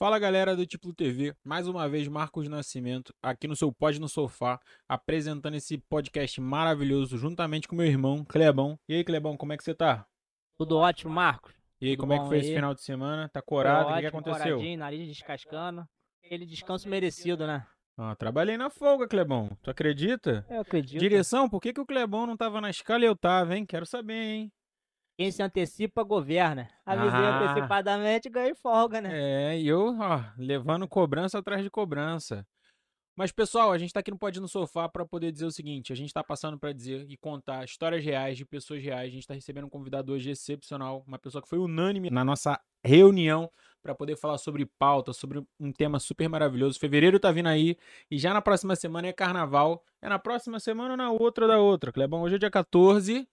Fala galera do Tipo TV, mais uma vez Marcos Nascimento, aqui no seu Pod no Sofá, apresentando esse podcast maravilhoso juntamente com meu irmão Clebão. E aí, Clebão, como é que você tá? Tudo ótimo, Marcos. E aí, Tudo como é que foi aí? esse final de semana? Tá corado? O que, que aconteceu? coradinho, nariz descascando. Aquele descanso merecido, né? Ah, trabalhei na folga, Clebão. Tu acredita? Eu acredito. Direção, por que, que o Clebão não tava na escala e eu tava, hein? Quero saber, hein? Quem se antecipa, governa. Avisei Ah. antecipadamente, ganhei folga, né? É, e eu, ó, levando cobrança atrás de cobrança. Mas, pessoal, a gente tá aqui no Pode no Sofá para poder dizer o seguinte: a gente tá passando para dizer e contar histórias reais de pessoas reais. A gente tá recebendo um convidado hoje excepcional, uma pessoa que foi unânime na nossa reunião para poder falar sobre pauta, sobre um tema super maravilhoso. Fevereiro tá vindo aí e já na próxima semana é carnaval. É na próxima semana ou na outra da outra, Clebão? Hoje é dia 14.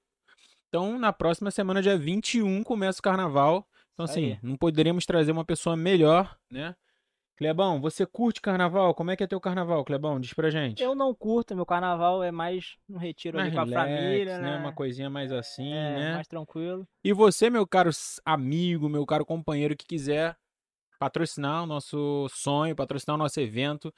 Então, na próxima semana, dia 21, começa o carnaval. Então, assim, aí. não poderíamos trazer uma pessoa melhor, né? Clebão, você curte carnaval? Como é que é teu carnaval, Clebão? Diz pra gente. Eu não curto, meu carnaval é mais um retiro Mais ali com a família, né? Uma coisinha mais assim, é, né? mais tranquilo. E você, meu caro amigo, meu caro companheiro que quiser patrocinar o nosso sonho, patrocinar o nosso evento,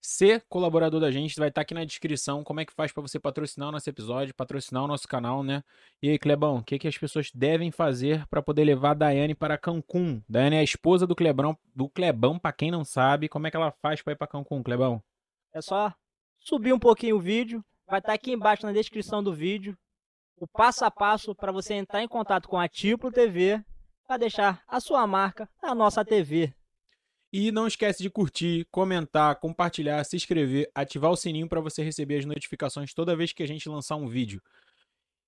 ser colaborador da gente, vai estar aqui na descrição como é que faz para você patrocinar o nosso episódio, patrocinar o nosso canal, né? E aí, Clebão, o que, que as pessoas devem fazer para poder levar a Daiane para Cancún? Daiane é a esposa do Clebrão, do Clebão, para quem não sabe, como é que ela faz para ir para Cancún, Clebão? É só subir um pouquinho o vídeo. Vai estar aqui embaixo na descrição do vídeo o passo a passo para você entrar em contato com a Tipo TV para deixar a sua marca na nossa TV. E não esquece de curtir, comentar, compartilhar, se inscrever, ativar o sininho para você receber as notificações toda vez que a gente lançar um vídeo.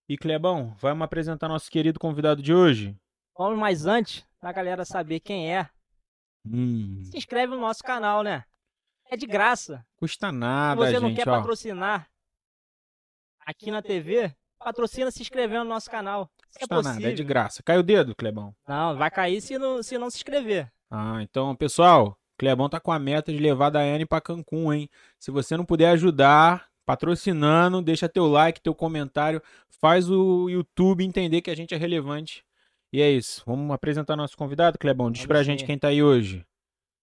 E Clebão, vamos apresentar nosso querido convidado de hoje? Vamos mais antes, pra galera saber quem é. Hum, Se inscreve no nosso canal, né? É de graça. custa Se nada, você não gente, quer ó. patrocinar aqui na TV, patrocina se inscrevendo no nosso canal. Se é Custa possível. nada, é de graça. Cai o dedo, Clebão. Não, vai cair se não, se não se inscrever. Ah, então, pessoal, Clebão tá com a meta de levar a Daiane para Cancún, hein? Se você não puder ajudar patrocinando, deixa teu like, teu comentário, faz o YouTube entender que a gente é relevante. E é isso. Vamos apresentar nosso convidado, Clebão. Diz Vamos pra gente quem tá aí hoje.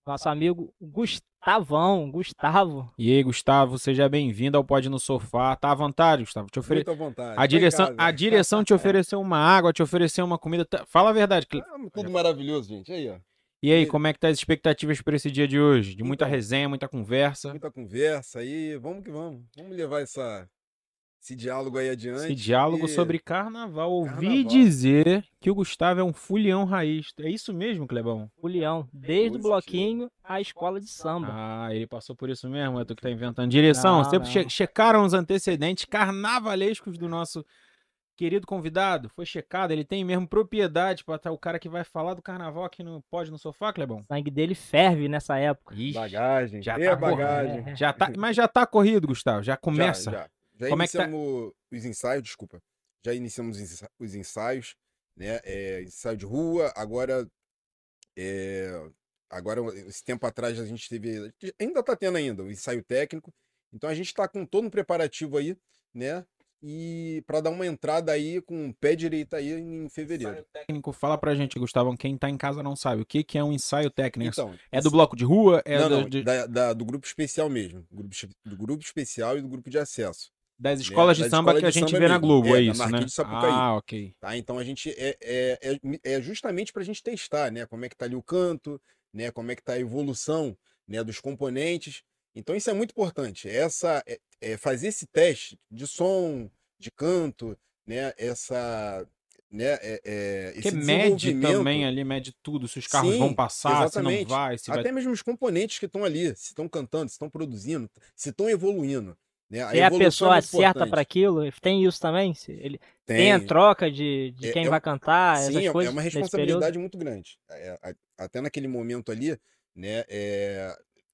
Nosso amigo Gustavão, Gustavo. E aí, Gustavo, seja bem-vindo ao Pode no Sofá. Tá à vontade, Gustavo. Te ofere... Muito à vontade. A em direção, casa. a direção te ofereceu uma água, te ofereceu uma comida. Tá- Fala a verdade, Cle... Ah, tudo maravilhoso, gente. Aí, ó. E aí, E- como é que tá as expectativas para esse dia de hoje? De muita Então. resenha, muita conversa. Muita conversa aí. Vamos que vamos. Vamos levar essa, esse diálogo aí adiante. Esse diálogo e- sobre carnaval. Ouvi Carnaval. dizer que o Gustavo é um fulião raiz. É isso mesmo, Clebão? O Leão, desde o bloquinho à escola de samba. Ah, ele passou por isso mesmo, é tu que tá inventando. Direção, Não, sempre não. che- checaram os antecedentes carnavalescos do nosso querido convidado? Foi checado, ele tem mesmo propriedade para estar o cara que vai falar do carnaval aqui no Pode no Sofá, Clebão? O sangue dele ferve nessa época. Ixi, Bagagem. Já e tá bagagem. É. já tá, mas já tá corrido, Gustavo, já começa. Já, já. Já Como é que tá- iniciamos os ensaios, desculpa. Já iniciamos os ensa- os ensaios, né? É, ensaio de rua. Agora, é, agora esse tempo atrás a gente teve, ainda tá tendo ainda o ensaio técnico. Então a gente tá com todo um preparativo aí, né? E para dar uma entrada aí com o pé direito aí em fevereiro. Ensaio técnico, fala pra gente, Gustavão, quem tá em casa não sabe, o que que é um ensaio técnico? Então, é do bloco de rua? É não, do- não, de- da- da- do grupo especial mesmo. Grupo, do grupo especial e do grupo de acesso. das escolas de das samba escolas que a de gente vê na mesmo. Globo, É, é, isso, né? De. Ah, ok. Tá? Então a gente é, é, é, é justamente para a gente testar, né? Como é que tá ali o canto, né? Como é que tá a evolução, né? Dos componentes. Então isso é muito importante. Essa é, é fazer esse teste de som, de canto, né? Essa, né? É, é, Porque esse mede também ali, mede tudo, se os carros Sim, vão passar, se não exatamente. vai, se vai... Até mesmo os componentes que estão ali, se estão cantando, se estão produzindo, se estão evoluindo. Né? Se é a pessoa muito certa para aquilo, tem isso também? Se Ele tem, Tem, a troca de, de É- quem é- vai cantar, Sim, essas é- coisas é uma responsabilidade muito grande. É, a- até naquele momento ali, né?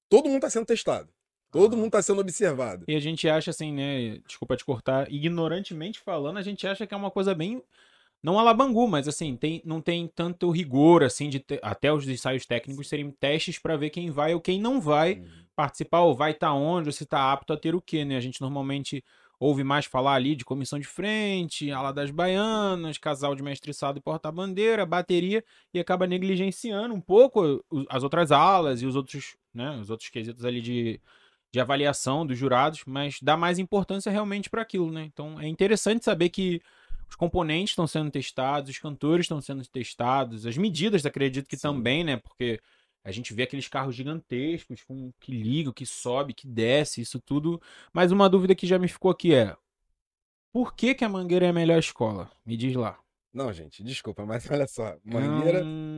Todo mundo está sendo testado. Todo Ah. mundo está sendo observado. E a gente acha assim, né? Desculpa te cortar, ignorantemente falando, a gente acha que é uma coisa bem. Não alabangu, mas assim, tem, não tem tanto rigor, assim, de ter- até os ensaios técnicos serem testes pra ver quem vai ou quem não vai Uhum. participar, ou vai estar onde, ou se tá apto a ter o quê, né? A gente normalmente ouve mais falar ali de comissão de frente, ala das baianas, casal de mestre-sado e porta-bandeira, bateria, e acaba negligenciando um pouco as outras alas e os outros, né, os outros quesitos ali de, de avaliação dos jurados, mas dá mais importância realmente para aquilo, né? Então é interessante saber que os componentes estão sendo testados, os cantores estão sendo testados, as medidas acredito que Sim. também, né? Porque a gente vê aqueles carros gigantescos com que ligam, que sobe, que desce, isso tudo. Mas uma dúvida que já me ficou aqui é: por que, que a Mangueira é a melhor escola? Me diz lá. Não, gente, desculpa, mas olha só. Mangueira. Hum,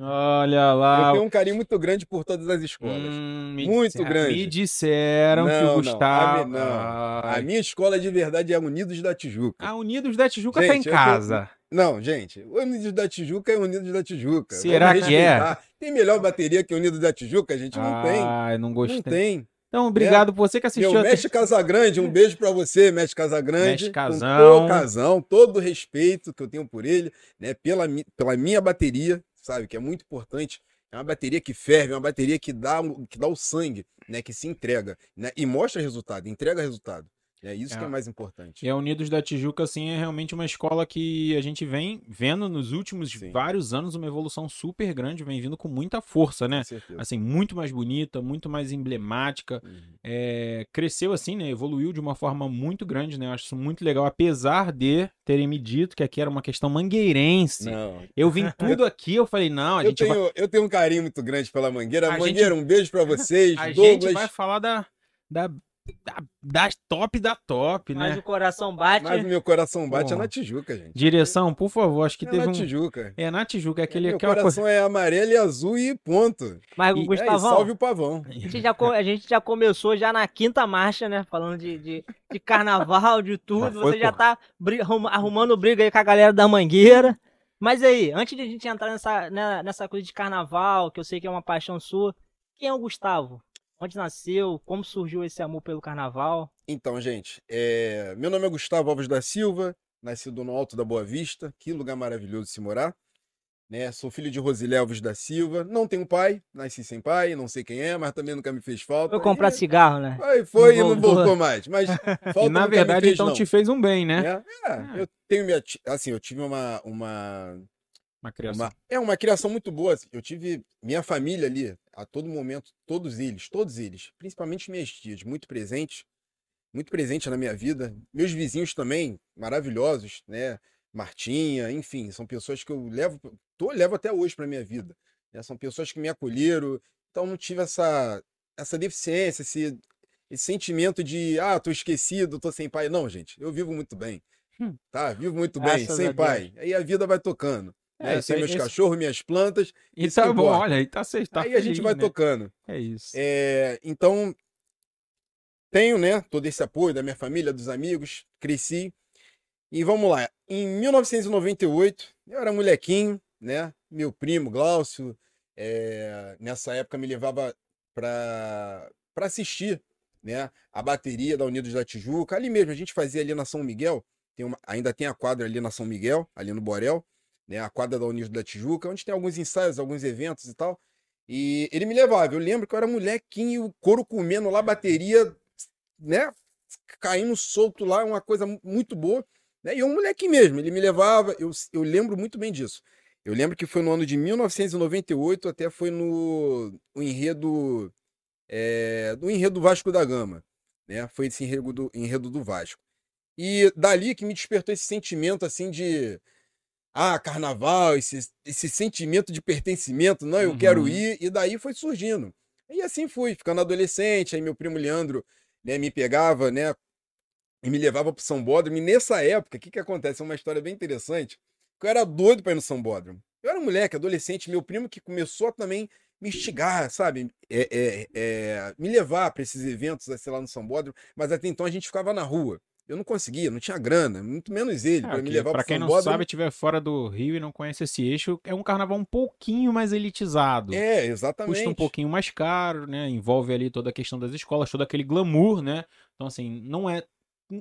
olha Eu lá. tenho um carinho muito grande por todas as escolas. Hum, Muito disseram- grande. Me disseram que Não, o não, Gustavo. a mi- não. A minha escola de verdade é a Unidos da Tijuca. A Unidos da Tijuca tá em eu casa. Não, gente, o Unidos da Tijuca é Unidos da Tijuca. Será que é? Tem melhor bateria que Unidos da Tijuca? A gente não tem. Ai, não gostei. Não tem. Então, obrigado por você que assistiu. Meu mestre Casagrande, um beijo pra você, mestre Casagrande. Mestre Com Casão. todo casão, todo o respeito que eu tenho por ele, né? Pela, pela minha bateria, sabe? Que é muito importante. É uma bateria que ferve, é uma bateria que dá, que dá o sangue, né? Que se entrega, né? E mostra resultado, entrega resultado. É isso que É. é mais importante. E a Unidos da Tijuca, assim, é realmente uma escola que a gente vem vendo nos últimos Sim. vários anos uma evolução super grande, vem vindo com muita força, né? Assim, muito mais bonita, muito mais emblemática. Uhum. É, cresceu assim, né? Evoluiu de uma forma muito grande, né? Eu acho isso muito legal, apesar de terem me dito que aqui era uma questão mangueirense. Não, Eu vim tudo aqui, eu falei, não, a eu gente vai, tenho, eu tenho um carinho muito grande pela Mangueira. A Mangueira, um beijo pra vocês. a Douglas. gente vai falar da, da, das top da top, Mas né? o coração bate. Mas o meu coração bate Porra. é na Tijuca, gente. Direção, por favor, acho que é teve na um... Tijuca. É na Tijuca, é aquele, meu aquela coração coisa... é amarelo e azul e ponto. Mas, E- É, e Gustavão, salve o pavão. a, gente já, a gente já começou já na quinta marcha, né? Falando de, de, de carnaval, de tudo. Foi, Você já tá arrumando briga aí com a galera da Mangueira. Mas aí, antes de a gente entrar nessa, né, nessa coisa de carnaval, que eu sei que é uma paixão sua, quem é o Gustavo? Onde nasceu? Como surgiu esse amor pelo carnaval? Então, gente, é, meu nome é Gustavo Alves da Silva, nascido no Alto da Boa Vista, que lugar maravilhoso de se morar. Né? Sou filho de Rosilé Alves da Silva, não tenho pai, nasci sem pai, não sei quem é, mas também nunca me fez falta. Foi comprar E- cigarro, né? Aí foi Não e não voltou. voltou mais. Mas falta E na verdade, fez, então não. te fez um bem, né? É, é, eu tenho minha. Assim, eu tive uma. uma, Uma criação. uma é uma criação muito boa. assim. Eu tive minha família ali, a todo momento, todos eles, todos eles, principalmente minhas tias, muito presentes, muito presente na minha vida. Meus vizinhos também, maravilhosos, né? Martinha, enfim, são pessoas que eu levo, tô, levo até hoje para minha vida. né? São pessoas que me acolheram, então não tive essa, essa deficiência, esse, esse sentimento de, ah, tô esquecido, tô sem pai. Não, gente, eu vivo muito bem. Hum. Tá, vivo muito bem, Graças sem pai. Aí a vida vai tocando. É, né? Tem aí- meus esse- cachorros, minhas plantas, E tá bom, importa. olha, aí tá, cê tá aí a gente feliz, vai né? tocando. É isso. É, então, tenho, né, todo esse apoio da minha família, dos amigos, cresci. E vamos lá, em 1998, eu era molequinho, né, meu primo Glaucio, é, nessa época me levava para assistir, né, a bateria da Unidos da Tijuca, ali mesmo, a gente fazia ali na São Miguel, tem uma- ainda tem a quadra ali na São Miguel, ali no Borel, né, a quadra da Unidos da Tijuca, onde tem alguns ensaios, alguns eventos e tal. E ele me levava. Eu lembro que eu era molequinho, o couro comendo lá, bateria, né? Caindo solto lá, uma coisa mu- muito boa. Né? E eu, um moleque mesmo, ele me levava. Eu, eu lembro muito bem disso. Eu lembro que foi no ano de 1998, até foi no o enredo. É, do enredo Vasco da Gama. Né? Foi esse enredo do, enredo do Vasco. E dali que me despertou esse sentimento assim de ah, carnaval, esse, esse sentimento de pertencimento, não, eu Uhum. quero ir, e daí foi surgindo. E assim fui, ficando adolescente, aí meu primo Leandro né, me pegava, né, e me levava pro São Bódromo, e nessa época, o que que acontece? É uma história bem interessante, que eu era doido pra ir no São Bódromo. Eu era moleque, adolescente, meu primo que começou a também me instigar, sabe, é, é, é, me levar pra esses eventos, sei lá, no São Bódromo, mas até então a gente ficava na rua. Eu não conseguia, não tinha grana, muito menos ele, É, pra me levar pra pro quem não Bódromo. sabe, estiver fora do Rio e não conhece esse eixo, é um carnaval um pouquinho mais elitizado. É, exatamente. Custa um pouquinho mais caro, né? Envolve ali toda a questão das escolas, todo aquele glamour, né? Então, assim, não é.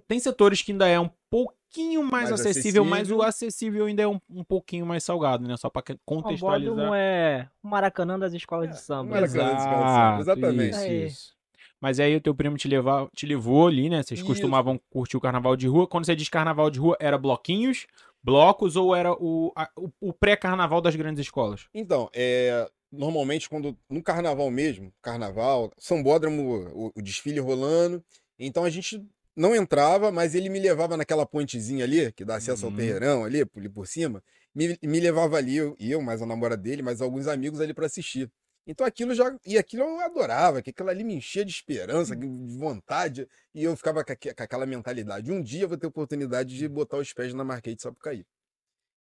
Tem setores que ainda é um pouquinho mais, Mais acessível, mas acessível. o acessível ainda é um, um pouquinho mais salgado, né? Só O contextualizar. Bódromo é o Maracanã das escolas de É, samba. o Maracanã das escolas de samba, exatamente. Isso, Aí. isso. Mas aí o teu primo te, levava, te levou ali, né? Vocês Isso. costumavam curtir o carnaval de rua. Quando você diz carnaval de rua, era bloquinhos, blocos ou era o, a- o, o pré-carnaval das grandes escolas? Então, é, normalmente quando no carnaval mesmo, carnaval, Sambódromo, o, o desfile rolando, então a gente não entrava, mas ele me levava naquela pontezinha ali, que dá acesso Uhum. ao terreirão ali, por, ali por cima, me, me levava ali, eu, eu, mais a namorada dele, mais alguns amigos ali para assistir. Então aquilo já, e aquilo eu adorava, que aquilo ali me enchia de esperança, de vontade, e eu ficava com, aque- com aquela mentalidade, um dia eu vou ter oportunidade de botar os pés na Marquês de Sapucaí.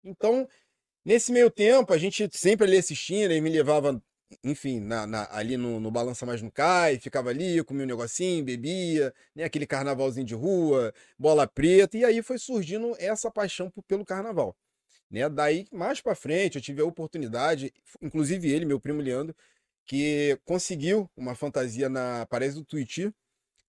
Então, Nesse meio tempo, a gente sempre ali assistindo, ele me levava, enfim, na, na- ali no, no Balança Mais no Cai, ficava ali, comia um negocinho, bebia, né? Aquele carnavalzinho de rua, bola preta, e aí foi surgindo essa paixão pelo carnaval. Né? Daí, mais pra frente, eu tive a oportunidade, inclusive ele, meu primo Leandro, que conseguiu uma fantasia na Paris do Tuiuti,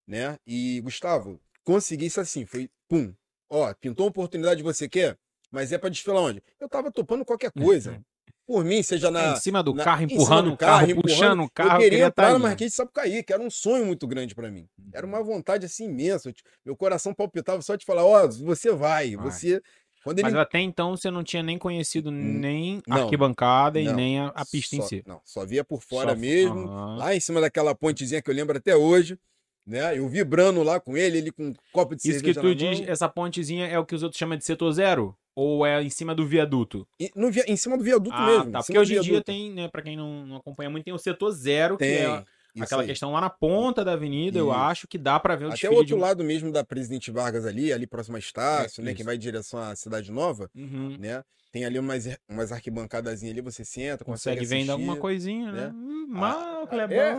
né? E, Gustavo, consegui isso assim, foi pum. Ó, pintou uma oportunidade, você quer? Mas é pra desfilar onde? Eu tava topando qualquer coisa. Por mim, seja na. É, em cima do na- carro, empurrando do o carro, carro, empurrando. puxando o carro. eu queria tá entrar no ali. Marquês de Sapucaí, que era um sonho muito grande pra mim. Era uma vontade assim imensa. Eu t- Meu coração palpitava só de falar: ó, você vai, Vai. você. Ele. Mas até então você não tinha nem conhecido nem não, arquibancada e não, nem a, a pista em só- si. Não, só via por fora Só- mesmo. Lá em cima daquela pontezinha que eu lembro até hoje. Né? Eu vibrando lá com ele, ele com um copo de Isso que cerveja tu diz, essa pontezinha é o que os outros chamam de setor zero? Ou é em cima do viaduto? E no via- em cima do viaduto ah, mesmo. tá. em Porque hoje em dia tem, né, pra quem não, não acompanha muito, tem o setor zero, que Tem. é isso aquela aí. questão lá na ponta da avenida, eu Isso. acho que dá pra ver o Até desfile o outro de lado mesmo da Presidente Vargas ali, ali próximo a Estácio, né? isso. Que vai em direção à Cidade Nova, Uhum. né? Tem ali umas, umas arquibancadazinhas ali, você senta, Consegue consegue, vender alguma coisinha, né? né? Hum, Ah, Mal, é.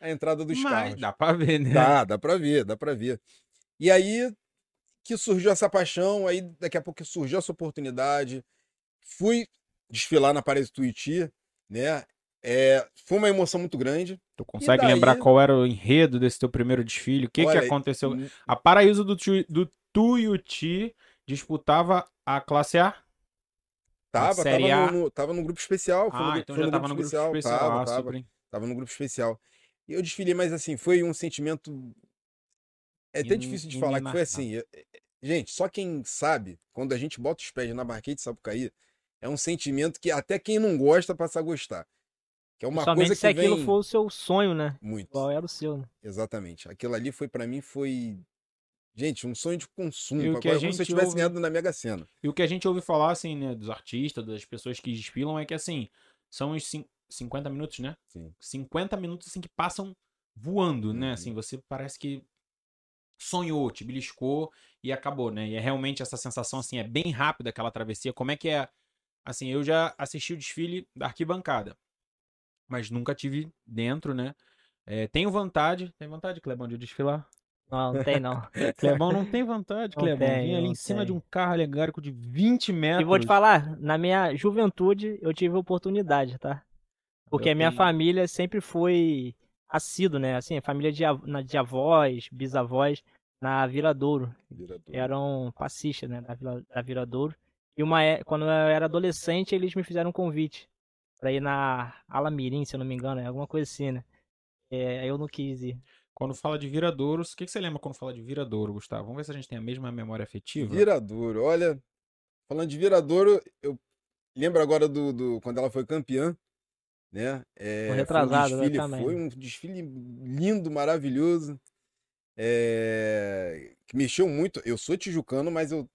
A entrada dos mas carros. Dá pra ver, né? Dá, dá pra ver, dá pra ver. E aí que surgiu essa paixão, aí daqui a pouco surgiu essa oportunidade. Fui desfilar na Paris do Tuiuti, né? É, foi uma emoção muito grande. Tu consegue daí- lembrar qual era o enredo desse teu primeiro desfile? O que, que Olha, aconteceu? A Paraíso do, Tui- do Tuiuti disputava a classe A? Tava, Série tava A. no, no- tava no grupo especial. No, Ah, então foi já no tava no grupo especial. Tava, ah, tava, super. tava no grupo especial. E eu desfilei, mas assim, foi um sentimento. É até In- difícil de falar que foi assim. é- Gente, só quem sabe, quando a gente bota os pés na Marquês de Sapucaí, é um sentimento que até quem não gosta passa a gostar. Que é uma Somente coisa se que aquilo vem for o seu sonho, né? muito. Qual era o seu, né? Exatamente. Aquilo ali foi pra mim foi gente, um sonho de consumo, o pra- que a como se eu gente tivesse ouve- ganhado na Mega Sena. E o que a gente ouve falar, assim, né, dos artistas, das pessoas que desfilam, é que, assim, são os cin- 50 minutos, né? Sim. 50 minutos, assim, que passam voando, né? Uhum. Assim, você parece que sonhou, te beliscou e acabou, né? E é realmente essa sensação, assim, é bem rápida aquela travessia. Como é que é? Assim, eu já assisti o desfile da arquibancada, mas nunca tive dentro, né? É, tenho vontade, tem vontade, Clebão, de desfilar? Não, não tem não. Clebão não tem vontade, Não Clebão. tenho, Vim ali em cima de um carro alegórico de 20 metros. E vou te falar, na minha juventude eu tive oportunidade, tá? Porque Eu a minha tenho. família sempre foi assíduo, né? Assim, família de, av- de avós, bisavós, na Viradouro. Diretor. Eram passistas, né? Da, Vila, da. E uma, é- quando eu era adolescente, eles me fizeram um convite pra ir na Alamirim, se eu não me engano, é alguma coisa assim, né? É, aí eu não quis ir. Quando fala de viradouros, o que, que você lembra quando fala de viradouro, Gustavo? Vamos ver se a gente tem a mesma memória afetiva. Viradouro, olha, falando de Viradouro, eu lembro agora do, do- quando ela foi campeã, né? É, Foi retrasado, foi um né, desfile, também. foi um desfile lindo, maravilhoso, é, que mexeu muito. Eu sou tijucano, mas eu,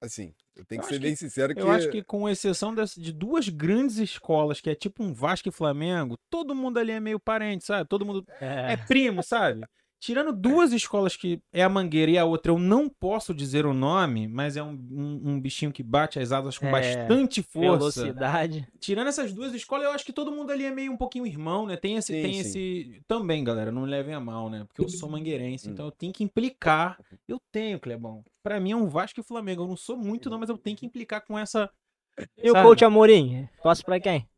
assim, eu tenho Eu que acho ser bem sincero que Eu acho que com exceção dessa- de duas grandes escolas, que é tipo um Vasco e Flamengo, todo mundo ali é meio parente, sabe? Todo mundo É, é primo, sabe? Tirando duas escolas que é a Mangueira e a outra, eu não posso dizer o nome, mas é um, um, um bichinho que bate as asas com É, bastante força. velocidade. Tirando essas duas escolas, eu acho que todo mundo ali é meio um pouquinho irmão, né? Tem esse, Sim, tem sim. esse. Também, galera, não levem a mal, né? Porque eu sou mangueirense, Hum. então eu tenho que implicar. Eu tenho, Clebão. Pra mim é um Vasco e Flamengo. Eu não sou muito, não, mas eu tenho que implicar com essa. E o coach Amorim? Torce pra quem?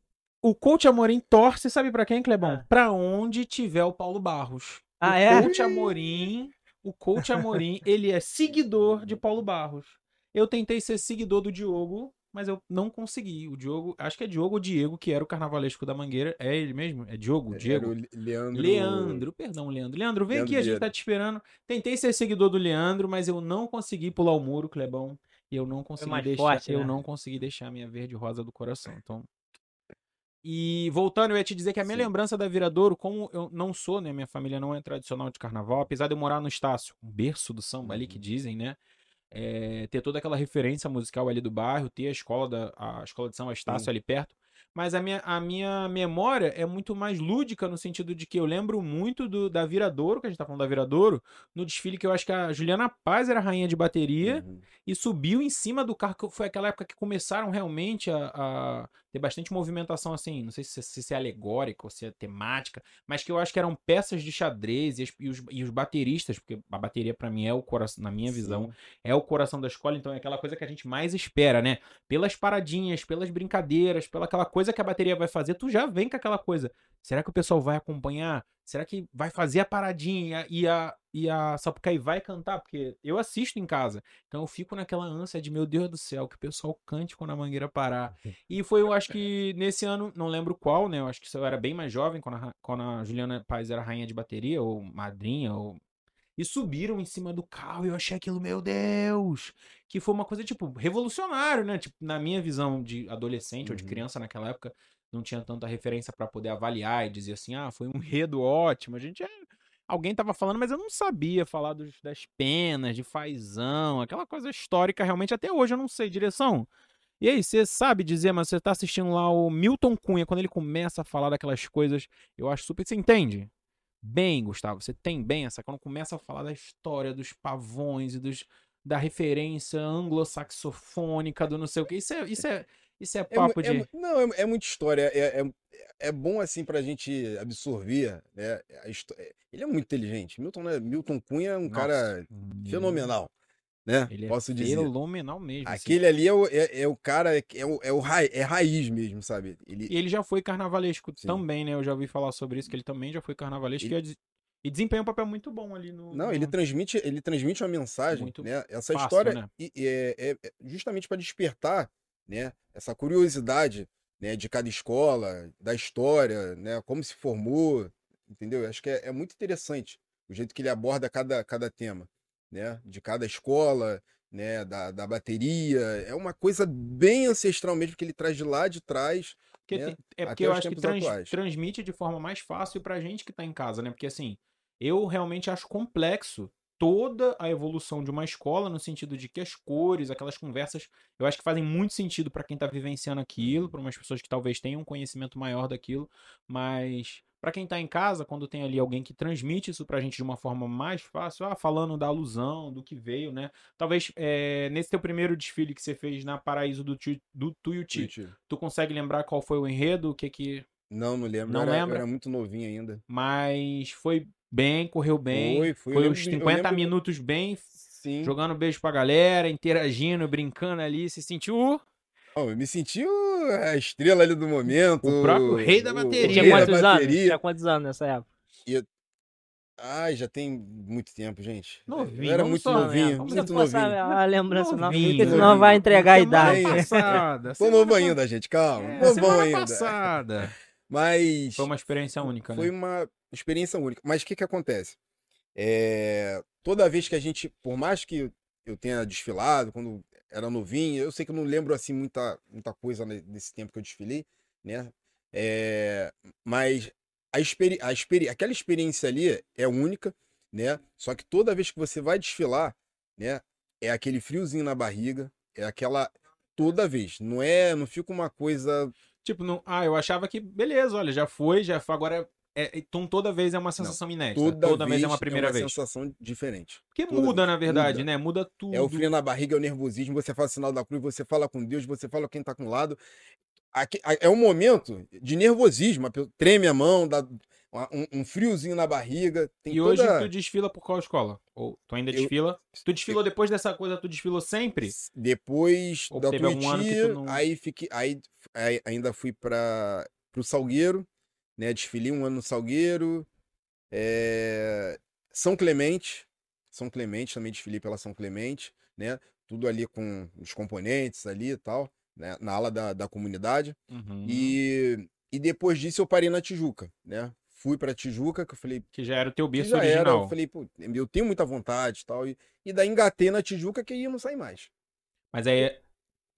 O coach Amorim torce, sabe pra quem, Clebão? Ah. Pra onde tiver o Paulo Barros. Ah, o é? coach Amorim, o coach Amorim, ele é seguidor de Paulo Barros. Eu tentei ser seguidor do Diogo mas eu não consegui. O Diogo, acho que é Diogo ou Diego, que era o carnavalesco da Mangueira. É ele mesmo? É Diogo? Era Diego? o Le- Leandro. Leandro, perdão, Leandro. Leandro, vem Leandro aqui, a gente tá te esperando. Tentei ser seguidor do Leandro, mas eu não consegui pular o muro, Clebão. E eu não consegui deixar, forte, eu né? não consegui deixar a minha verde rosa do coração. Então, e voltando, eu ia te dizer que a minha Sim. lembrança da Viradouro, como eu não sou, né? Minha família não é tradicional de carnaval, apesar de eu morar no Estácio, um berço do samba ali que Uhum. dizem, né? é, ter toda aquela referência musical ali do bairro, ter a escola da a escola de samba Estácio Sim. ali perto. Mas a minha, a minha memória é muito mais lúdica no sentido de que eu lembro muito do, da Viradouro, que a gente tá falando da Viradouro, no desfile que eu acho que a Juliana Paz era rainha de bateria Uhum. e subiu em cima do carro, que foi aquela época que começaram realmente a, a ter bastante movimentação, assim, não sei se, se, se é alegórica ou se é temática, mas que eu acho que eram peças de xadrez e, as- e os, e os bateristas, porque a bateria pra mim é o coração, na minha visão, Sim. é o coração da escola, então é aquela coisa que a gente mais espera, né? Pelas paradinhas, pelas brincadeiras, pela aquela coisa que a bateria vai fazer, tu já vem com aquela coisa. Será que o pessoal vai acompanhar? Será que vai fazer a paradinha e a, e a Sapucaí vai cantar? Porque eu assisto em casa. Então eu fico naquela ânsia de, meu Deus do céu, que o pessoal cante quando a mangueira parar. E foi, eu acho que nesse ano, não lembro qual, né? Eu acho que eu era bem mais jovem, quando a, quando a Juliana Paz era rainha de bateria, ou madrinha, ou. E subiram em cima do carro e eu achei aquilo, meu Deus! Que foi uma coisa, tipo, revolucionário, né? Tipo, na minha visão de adolescente ou de Uhum. criança naquela época, não tinha tanta referência pra poder avaliar e dizer assim, ah, foi um enredo ótimo. A gente é. Alguém tava falando, mas eu não sabia falar dos- das penas, de fazão, aquela coisa histórica, realmente, até hoje eu não sei. Direção, e aí, você sabe dizer, mas você tá assistindo lá o Milton Cunha, quando ele começa a falar daquelas coisas, eu acho super. Você entende? Bem, Gustavo, você tem bem essa. Quando começa a falar da história dos pavões e dos, da referência anglo-saxofônica, do não sei o que, isso é, isso é, isso é É papo é de. mu- não, é, é muita história. É, é, é bom assim pra gente absorver, né? É, Ele é muito inteligente. Milton, né? Milton Cunha é um Nossa, cara fenomenal, né? Ele é Posso dizer. fenomenal mesmo. assim. Aquele ali é o, é, é o cara, é o, é o raiz, é raiz mesmo, sabe? Ele, E ele já foi carnavalesco Sim. também, né? Eu já ouvi falar sobre isso, que ele também já foi carnavalesco e, é des- e desempenha um papel muito bom ali no. Não, no- ele transmite, ele transmite uma mensagem, Muito né? Essa fácil, história né? e- é, é- é justamente para despertar, né? Essa curiosidade, né? De cada escola, da história, né? Como se formou, entendeu? Acho que é, é muito interessante o jeito que ele aborda cada, cada tema, né? De cada escola, né? Da, da bateria, é uma coisa bem ancestral mesmo que ele traz de lá de trás. Porque né, tem- é porque eu acho que trans- transmite de forma mais fácil pra gente que tá em casa, né? Porque assim, eu realmente acho complexo toda a evolução de uma escola no sentido de que as cores, aquelas conversas, eu acho que fazem muito sentido pra quem tá vivenciando aquilo, pra umas pessoas que talvez tenham um conhecimento maior daquilo, mas pra quem tá em casa, quando tem ali alguém que transmite isso pra gente de uma forma mais fácil, ah, falando da alusão, do que veio, né? Talvez é, nesse teu primeiro desfile que você fez na Paraíso do, do Tuiuti. Tu consegue lembrar qual foi o enredo, o que que. Não, não lembro. Não era, lembra? era muito novinho ainda. Mas foi bem, correu bem. Foi, foi. Eu Foi eu 50 lembro- minutos bem, Sim. jogando beijo pra galera, interagindo, brincando ali. Se sentiu Não, eu me senti o- a estrela ali do momento. O próprio rei da bateria. Tinha quantos anos? Tinha quantos anos nessa época? Ai, já tem muito tempo, gente. Novinho, Eu era muito só, né? novinho, Vamos muito Não precisa novinho. passar a lembrança não, Novinho, senão novinho. vai entregar a idade. passada. Tô novo ainda, gente, calma. É, Novão semana ainda. passada. Mas Foi uma experiência única, foi né? uma experiência única. Mas o que que acontece? É, Toda vez que a gente, por mais que eu tenha desfilado, quando era novinho, eu sei que eu não lembro assim muita, muita coisa nesse tempo que eu desfilei, né? É, Mas a experi... a experi... aquela experiência ali é única, né? Só que toda vez que você vai desfilar, né? É aquele friozinho na barriga, é aquela toda vez. Não é, não fica uma coisa Tipo, não... ah, eu achava que, beleza, olha, já foi, já foi. Agora, é... então toda vez é uma sensação inédita. toda, vez, é uma primeira uma vez. sensação diferente. Porque toda muda, vez. na verdade, Muda. né? Muda tudo. É o frio na barriga, é o nervosismo, você faz o sinal da cruz, você fala com Deus, você fala com quem tá com o lado. Aqui- é um momento de nervosismo, treme a mão, dá um, um friozinho na barriga. E hoje toda... tu desfila por qual escola? Ou tu ainda Eu- desfila? Tu desfilou depois dessa coisa, tu desfilou sempre? Depois Ou da teve algum ano que Tuiuti, tu não- aí, fiquei, aí, aí ainda fui para o Salgueiro, né? Desfilei um ano no Salgueiro. é, São Clemente, São Clemente, também desfilei pela São Clemente, né? Tudo ali com os componentes ali e tal, né, na ala da, da comunidade. Uhum. E, e depois disso eu parei na Tijuca, né? Fui pra Tijuca, que eu falei, Que já era o teu berço já era, original. eu falei, pô, eu tenho muita vontade e tal. E, daí engatei na Tijuca que aí eu não saí mais. Mas aí.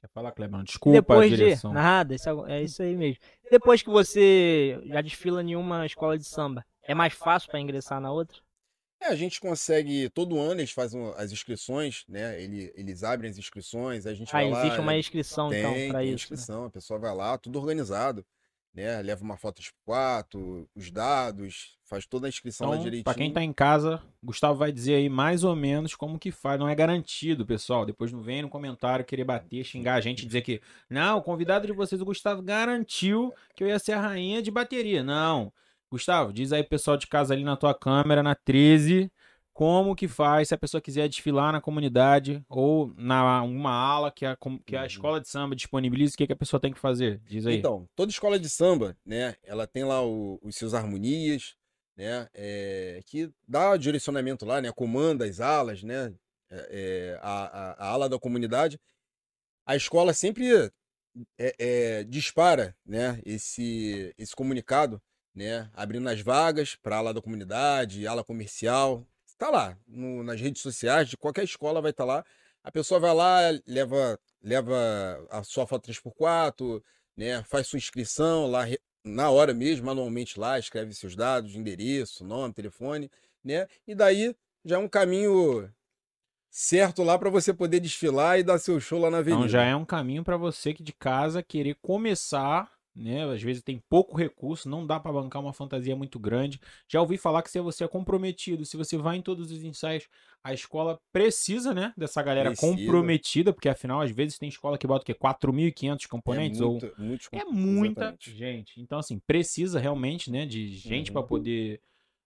Quer falar, Cleber? Desculpa Depois a de. direção. Nada, isso é é isso aí mesmo. Depois que você já desfila em uma escola de samba, é mais fácil pra ingressar na outra? É, a gente consegue, todo ano eles fazem as inscrições, né? Ele- Eles abrem as inscrições, a gente Ah, vai lá. existe uma né? inscrição tem, então pra tem isso. né? inscrição, a pessoa vai lá, tudo organizado, né? Leva uma foto de quatro, os dados, faz toda a inscrição lá Então, direitinho. pra quem tá em casa, Gustavo vai dizer aí mais ou menos como que faz. Não é garantido, pessoal. Depois não vem no comentário querer bater, xingar a gente, dizer que não, o convidado de vocês, o Gustavo, garantiu que eu ia ser a rainha de bateria. Não. Gustavo, diz aí pessoal de casa ali na tua câmera, na 13, como que faz se a pessoa quiser desfilar na comunidade ou na uma ala que a, que a Uhum. escola de samba disponibiliza, o que, que a pessoa tem que fazer? Diz aí. Então, toda escola de samba, né? Ela tem lá o- os seus harmonias, né? é, que dá direcionamento lá, né? Comanda as alas, né? é, é, a, a- a ala da comunidade. A escola sempre é, é, dispara, né? Esse, esse comunicado, né? Abrindo as vagas para ala da comunidade, ala comercial. Está lá no- nas redes sociais de qualquer escola vai estar lá. A pessoa vai lá, leva, leva a sua foto 3x4, né? Faz sua inscrição lá na hora mesmo, manualmente lá, escreve seus dados, endereço, nome, telefone, né? E daí já é um caminho certo lá para você poder desfilar e dar seu show lá na avenida. Então já é um caminho para você que de casa querer começar, né? Às vezes tem pouco recurso, não dá para bancar uma fantasia muito grande. Já ouvi falar que se você é comprometido, se você vai em todos os ensaios, a escola precisa, né, dessa galera Precisa. comprometida, porque afinal às vezes tem escola que bota o quê? 4.500 componentes é ou muito, é muita exatamente. gente. Então, assim, precisa realmente, né, de gente Uhum. para poder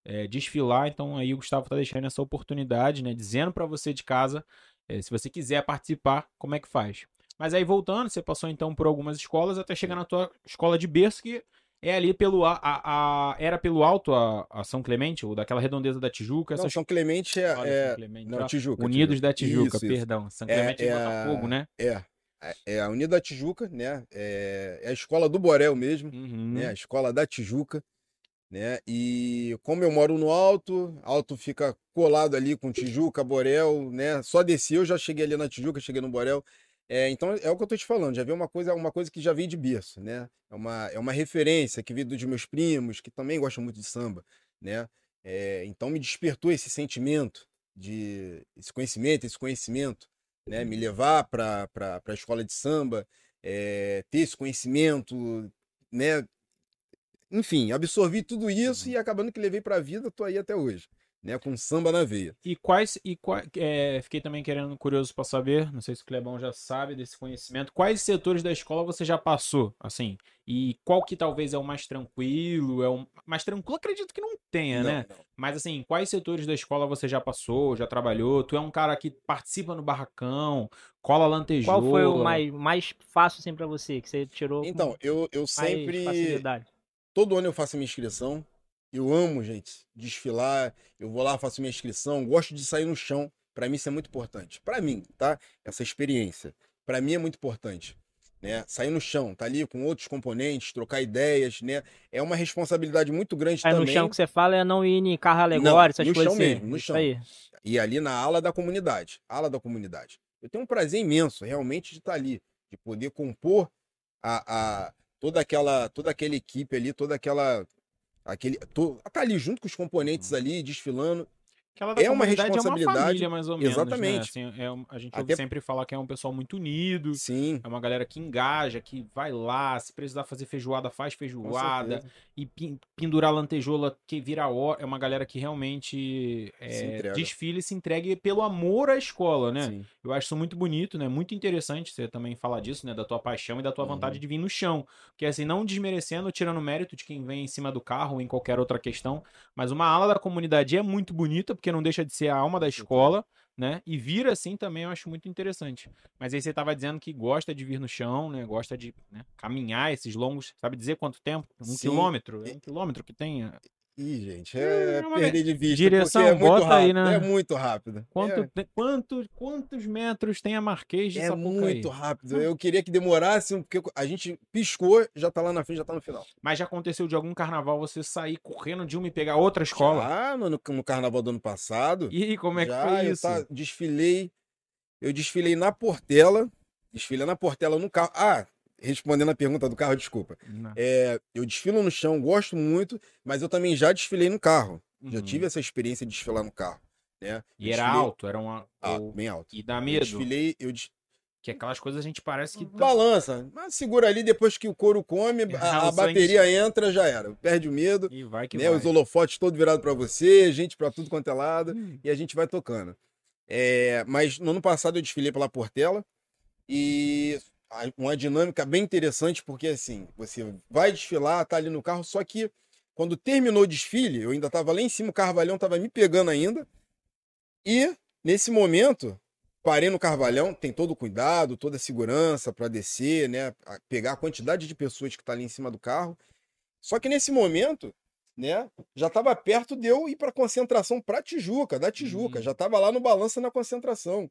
é, desfilar. Então, aí o Gustavo tá deixando essa oportunidade, né, dizendo para você de casa, é, se você quiser participar, como é que faz. Mas aí, voltando, você passou então por algumas escolas até chegar na tua escola de berço, que é ali pelo. A, a- era pelo alto a, a São Clemente, ou daquela redondeza da Tijuca. Não, essas- São Clemente é, Olha, é- São Clemente, não. Tijuca. Unidos Tijuca. da Tijuca, Isso, perdão. São É- Clemente é a- Botafogo, né? É, é- é a Unida Tijuca, né? É, é a escola do Borel mesmo, Uhum. né? A escola da Tijuca, né? E como eu moro no alto, alto fica colado ali com Tijuca, Borel, né? Só desci, eu já cheguei ali na Tijuca, cheguei no Borel. É, então é o que eu tô te falando, já vi uma coisa, uma coisa que já veio de berço, né? É uma, é uma referência que veio dos meus primos, que também gostam muito de samba, né? É, então me despertou esse sentimento de esse conhecimento, esse conhecimento, né? Me levar para a escola de samba, é, ter esse conhecimento, né? Enfim, absorvi tudo isso e acabando que levei para a vida, tô aí até hoje, né? Com samba na veia. E quais. E quais é, fiquei também querendo curioso para saber, não sei se o Clebão já sabe desse conhecimento, quais setores da escola você já passou, assim? E qual que talvez é o mais tranquilo? É o mais tranquilo, acredito que não tenha, Não, né? não. Mas assim, quais setores da escola você já passou, já trabalhou? Tu é um cara que participa no barracão, cola lantejoula. Qual foi o mais, mais fácil assim pra você, que você tirou com Então, eu, eu sempre. facilidade? Todo ano eu faço minha inscrição. Eu amo, gente, desfilar. Eu vou lá, faço minha inscrição. Gosto de sair no chão. Pra mim isso é muito importante. Pra mim, tá? Essa experiência. Pra mim é muito importante. Né? Sair no chão, tá ali com outros componentes, trocar ideias, né? É uma responsabilidade muito grande Aí no também. chão que você fala é não ir em carro alegórico, essas no coisas chão assim. mesmo, no Isso chão. aí. E ali na ala da comunidade. Ala da comunidade. Eu tenho um prazer imenso, realmente, de estar ali. De poder compor a, a, toda aquela toda aquela equipe ali, toda aquela. Aquele, to, tá ali junto com os componentes ali, desfilando. Aquela da É uma responsabilidade, É uma família, mais ou menos. exatamente. Né? Assim, é um- a gente ouve Até- sempre falar que é um pessoal muito unido. Sim. É uma galera que engaja, que vai lá, se precisar fazer feijoada, faz feijoada. E pin- pendurar lantejoula que vira hora. É uma galera que realmente é, desfile e se entregue pelo amor à escola, né? Sim. Eu acho isso muito bonito, né? Muito interessante você também falar disso, né? Da tua paixão e da tua Uhum. vontade de vir no chão. Porque assim, não desmerecendo, tirando mérito de quem vem em cima do carro ou em qualquer outra questão. Mas uma ala da comunidade é muito bonita, porque não deixa de ser a alma da certeza. escola, né? E vir assim também eu acho muito interessante. Mas aí você tava dizendo que gosta de vir no chão, né? Gosta de né, caminhar esses longos. Sabe dizer quanto tempo? Um Sim. quilômetro? É um quilômetro que tem. Ih, gente, é, É perder de vista. Direção, porque é muito bota aí, rápido. né? É muito rápido. Quanto, é, te- quantos, quantos metros tem a Marquês de é Sapucaí? muito rápido. Eu queria que demorasse, porque a gente piscou, já tá lá na frente, já tá no final. Mas já aconteceu de algum carnaval você sair correndo de uma e pegar outra escola? Ah, no, no carnaval do ano passado. E aí, como é que já foi eu isso? tá- desfilei. Eu desfilei na Portela. Desfilei na Portela no carro. Ah, respondendo a pergunta do carro, desculpa. É, eu desfilo no chão, gosto muito, mas eu também já desfilei no carro. Já Uhum. tive essa experiência de desfilar no carro. Né? E Eu era desfilei- alto, era uma. Ah, bem alto. E dá Eu medo. desfilei, eu des... Que aquelas coisas a gente parece que. tá- balança. Mas segura ali, depois que o couro come, Ah, a, a sangue- bateria entra, já era. Perde o medo, E vai que né? vai. Os holofotes todo virado pra você, gente pra tudo quanto é lado, Hum. e a gente vai tocando. É, mas no ano passado eu desfilei pela Portela e uma dinâmica bem interessante, porque assim, você vai desfilar, tá ali no carro, só que quando terminou o desfile, eu ainda tava lá em cima, o Carvalhão tava me pegando ainda, e nesse momento, parei no Carvalhão, tem todo o cuidado, toda a segurança para descer, né, pegar a quantidade de pessoas que tá ali em cima do carro. Só que nesse momento, né, já estava perto de eu ir para concentração para Tijuca, da Tijuca, Uhum. já estava lá no balança na concentração.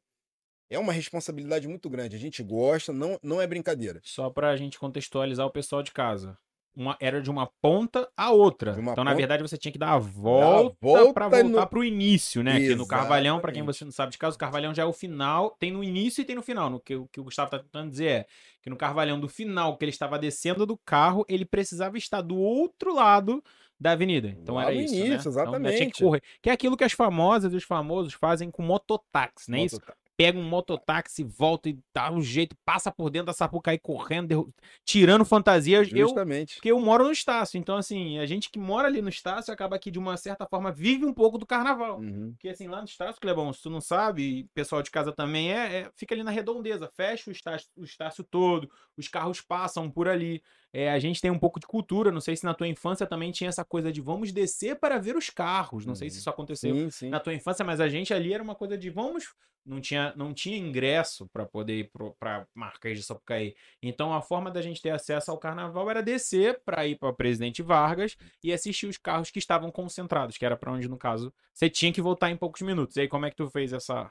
É uma responsabilidade muito grande. A gente gosta, não, não é brincadeira. Só pra gente contextualizar o pessoal de casa. Uma, era de uma ponta a outra. Então, na ponta- verdade, você tinha que dar a volta, volta pra e voltar no- pro início, né? Que no Carvalhão, pra quem Exatamente. você não sabe de casa, o Carvalhão já é o final. Tem no início e tem no final. No que, o que o Gustavo tá tentando dizer é que no Carvalhão do final, que ele estava descendo do carro, ele precisava estar do outro lado da avenida. Então Lá era isso, início, né? Então, ainda tinha que exatamente. correr. Que é aquilo que as famosas e os famosos fazem com mototáxi, não é isso? Pega um mototáxi, volta e dá um jeito, passa por dentro da Sapucaí correndo, derru- tirando fantasias. Eu, Justamente. porque eu moro no Estácio, então assim, a gente que mora ali no Estácio acaba que de uma certa forma vive um pouco do carnaval. Uhum. Porque assim, lá no Estácio, Clebão, se tu não sabe, e pessoal de casa também é, é- fica ali na redondeza, fecha o Estácio, o Estácio todo, os carros passam por ali. É, a gente tem um pouco de cultura, não sei se na tua infância também tinha essa coisa de vamos descer para ver os carros, não sei se Uhum. isso aconteceu Sim, sim. na tua infância, mas a gente ali era uma coisa de vamos. Não tinha, não tinha ingresso para poder ir para Marquês de Sapucaí. Então a forma da gente ter acesso ao carnaval era descer para ir para Presidente Vargas e assistir os carros que estavam concentrados, que era para onde, no caso, você tinha que voltar em poucos minutos. E aí, como é que tu fez essa.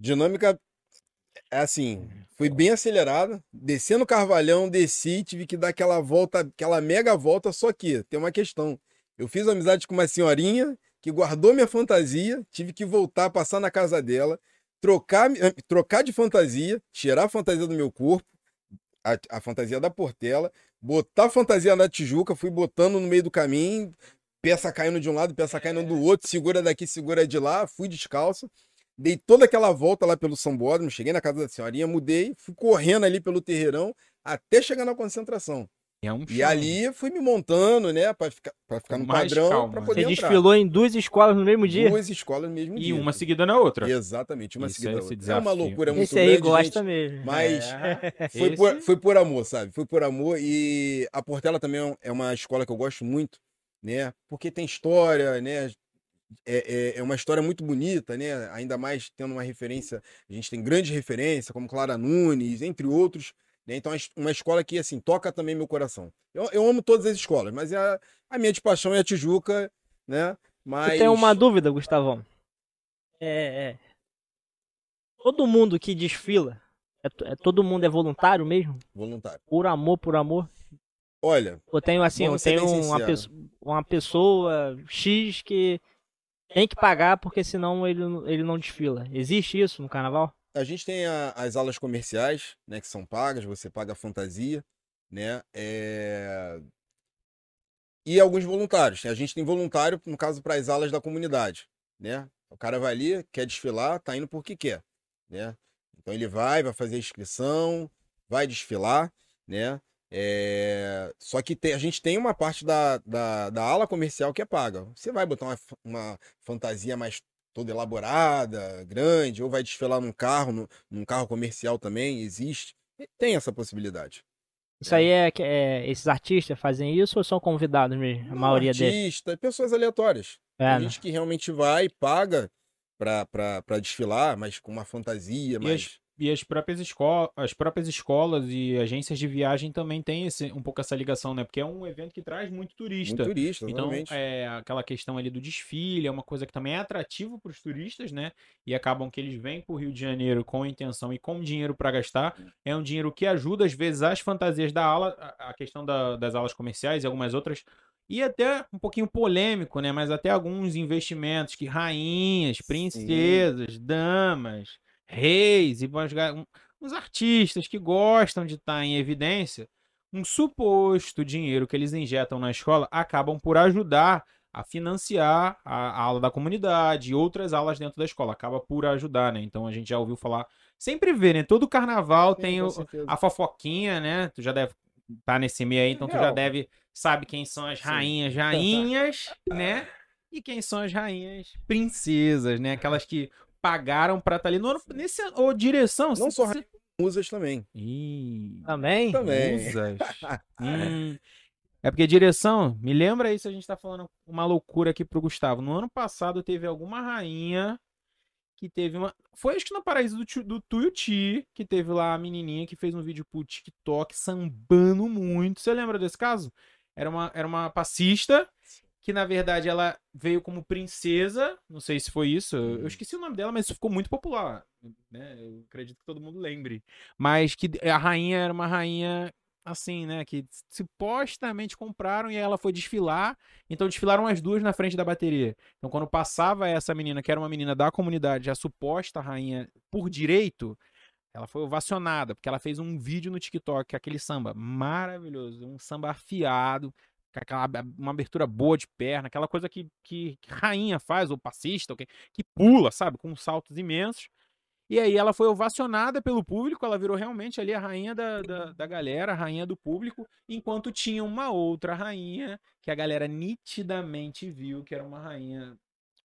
Dinâmica é assim, foi bem acelerada. Descendo o Carvalhão, desci, tive que dar aquela volta, aquela mega volta, só que tem uma questão. Eu fiz amizade com uma senhorinha que guardou minha fantasia, tive que voltar, passar na casa dela, trocar, eh, trocar de fantasia, tirar a fantasia do meu corpo, a, a fantasia da Portela, botar a fantasia na Tijuca, fui botando no meio do caminho, peça caindo de um lado, peça caindo do outro, segura daqui, segura de lá, fui descalço. Dei toda aquela volta lá pelo São Bódromo, cheguei na casa da senhorinha, mudei, fui correndo ali pelo terreirão até chegar na concentração. É um E ali fui me montando, né, pra ficar, pra ficar no Mais padrão, calma, pra né? poder Você entrar. desfilou em duas escolas no mesmo dia? Duas escolas no mesmo E dia. uma seguida na outra. Exatamente, uma Isso seguida é esse outra. É uma desafio. loucura muito Esse aí grande, gosta gente, mesmo. Mas É, foi, esse- por, foi por amor, sabe? Foi por amor. E a Portela também é é uma escola que eu gosto muito, né? Porque tem história, né? É, é, é uma história muito bonita, né? Ainda mais tendo uma referência, a gente tem grandes referências, como Clara Nunes, entre outros. Né? Então, é uma escola que, assim, toca também meu coração. Eu, eu amo todas as escolas, mas a, a minha de paixão é a Tijuca, né? Mas... Eu tenho uma dúvida, Gustavão. É, é. Todo mundo que desfila, é, é- todo mundo é voluntário mesmo? Voluntário. Por amor, por amor? Olha, Eu tenho assim, eu tenho uma, pesso- uma pessoa X que tem que pagar porque senão ele, ele não desfila. Existe isso no carnaval? A gente tem a- as aulas comerciais, né, que são pagas, você paga a fantasia, né? é, E alguns voluntários. A gente tem voluntário, no caso, para as aulas da comunidade, né? O cara vai ali, quer desfilar, tá indo porque quer, né? Então ele vai, vai fazer a inscrição, vai desfilar, né? É, Só que tem- a gente tem uma parte da, da, da ala comercial que é paga. Você vai botar uma, uma fantasia mais toda elaborada, grande, ou vai desfilar num carro, num, num carro comercial também, existe. E Tem essa possibilidade. Isso aí é, que- é- Esses artistas fazem isso ou são convidados mesmo? A maioria deles. Artista, pessoas aleatórias. É, Tem né? gente que realmente vai, paga pra, pra, pra desfilar, mas com uma fantasia, E mas as, e as próprias escolas, as próprias escolas e agências de viagem também têm esse, um pouco essa ligação, né? Porque é um evento que traz muito turista. Muito turista, Então, exatamente. é aquela questão ali do desfile, é uma coisa que também é atrativo para os turistas, né? E acabam que eles vêm para o Rio de Janeiro com intenção e com dinheiro para gastar. É um dinheiro que ajuda, às vezes, as fantasias da aula, a questão da- das aulas comerciais e algumas outras. E até um pouquinho polêmico, né? Mas até alguns investimentos que rainhas, princesas, damas, reis e um- uns artistas que gostam de estar em evidência, um suposto dinheiro que eles injetam na escola acabam por ajudar a financiar a, a aula da comunidade e outras aulas dentro da escola. Acaba por ajudar, né? Então a gente já ouviu falar. Sempre vê, né? Todo carnaval Sim, tem o- a fofoquinha, né? Tu já deve estar nesse meio aí, então tu já Legal. deve sabe quem são as Sim. rainhas, rainhas, né? E quem são as rainhas princesas, né? Aquelas que pagaram pra estar ali no ano, nesse ô direção, Não só rainhas, musas também. Ih, Também? Também. musas. Hum. É porque direção, me lembra aí se a gente tá falando uma loucura aqui pro Gustavo. No ano passado teve alguma rainha que teve uma. Foi acho que no paraíso do, do Tuiuti, que teve lá a menininha que fez um vídeo pro TikTok sambando muito. Você lembra desse caso? Era uma, era uma passista que na verdade ela veio como princesa, não sei se foi isso, eu eu esqueci o nome dela, mas isso ficou muito popular, né? Eu acredito que todo mundo lembre. Mas que a rainha era uma rainha assim, né, que supostamente compraram e ela foi desfilar, então desfilaram as duas na frente da bateria. Então quando passava essa menina, que era uma menina da comunidade, a suposta rainha por direito, ela foi ovacionada, porque ela fez um vídeo no TikTok, aquele samba maravilhoso, um samba afiado, aquela, uma abertura boa de perna, aquela coisa que, que, que rainha faz, ou passista, ou que, que pula, sabe, com saltos imensos. E aí ela foi ovacionada pelo público, ela virou realmente ali a rainha da, da, da galera, a rainha do público, enquanto tinha uma outra rainha que a galera nitidamente viu que era uma rainha,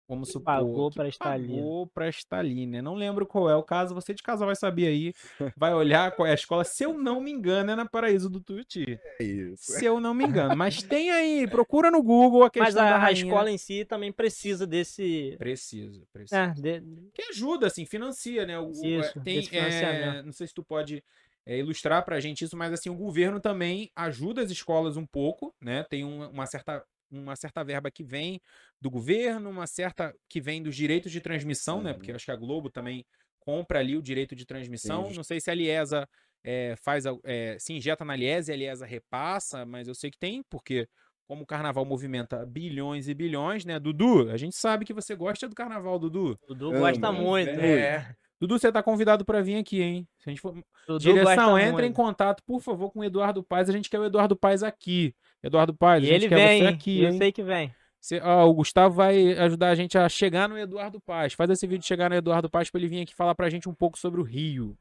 vamos supor, pagou pra estar ali. pagou pra estar ali, né? Não lembro qual é o caso, você de casa vai saber aí, vai olhar qual é a escola, se eu não me engano é na Paraíso do Tuiuti, É isso. se eu não me engano, mas tem aí, procura no Google a questão Mas da a, a rainha. escola em si também precisa desse. Precisa, precisa. É, de- que ajuda, assim, financia, né? O, o- Isso, é, tem, é, não sei se tu pode é, ilustrar pra gente isso, mas assim, o governo também ajuda as escolas um pouco, né? Tem um- uma certa uma certa verba que vem do governo, uma certa que vem dos direitos de transmissão, né? Porque eu acho que a Globo também compra ali o direito de transmissão. Sim. Não sei se a Liesa é, faz, a- é, se injeta na Liesa e a Liesa repassa, mas eu sei que tem, porque como o carnaval movimenta bilhões e bilhões, né? Dudu, a gente sabe que você gosta do carnaval, Dudu. Dudu Amo, gosta muito. É. Dudu, você tá convidado pra vir aqui, hein? Se a gente for... Dudu Direção, entra em muito. contato, por favor, com o Eduardo Paz. A gente quer o Eduardo Paz aqui. Eduardo Paz, E a gente ele quer vem, você hein? aqui, eu hein? sei que vem. Cê- ó, o Gustavo vai ajudar a gente a chegar no Eduardo Paz. Faz esse vídeo chegar no Eduardo Paz pra ele vir aqui falar pra gente um pouco sobre o Rio.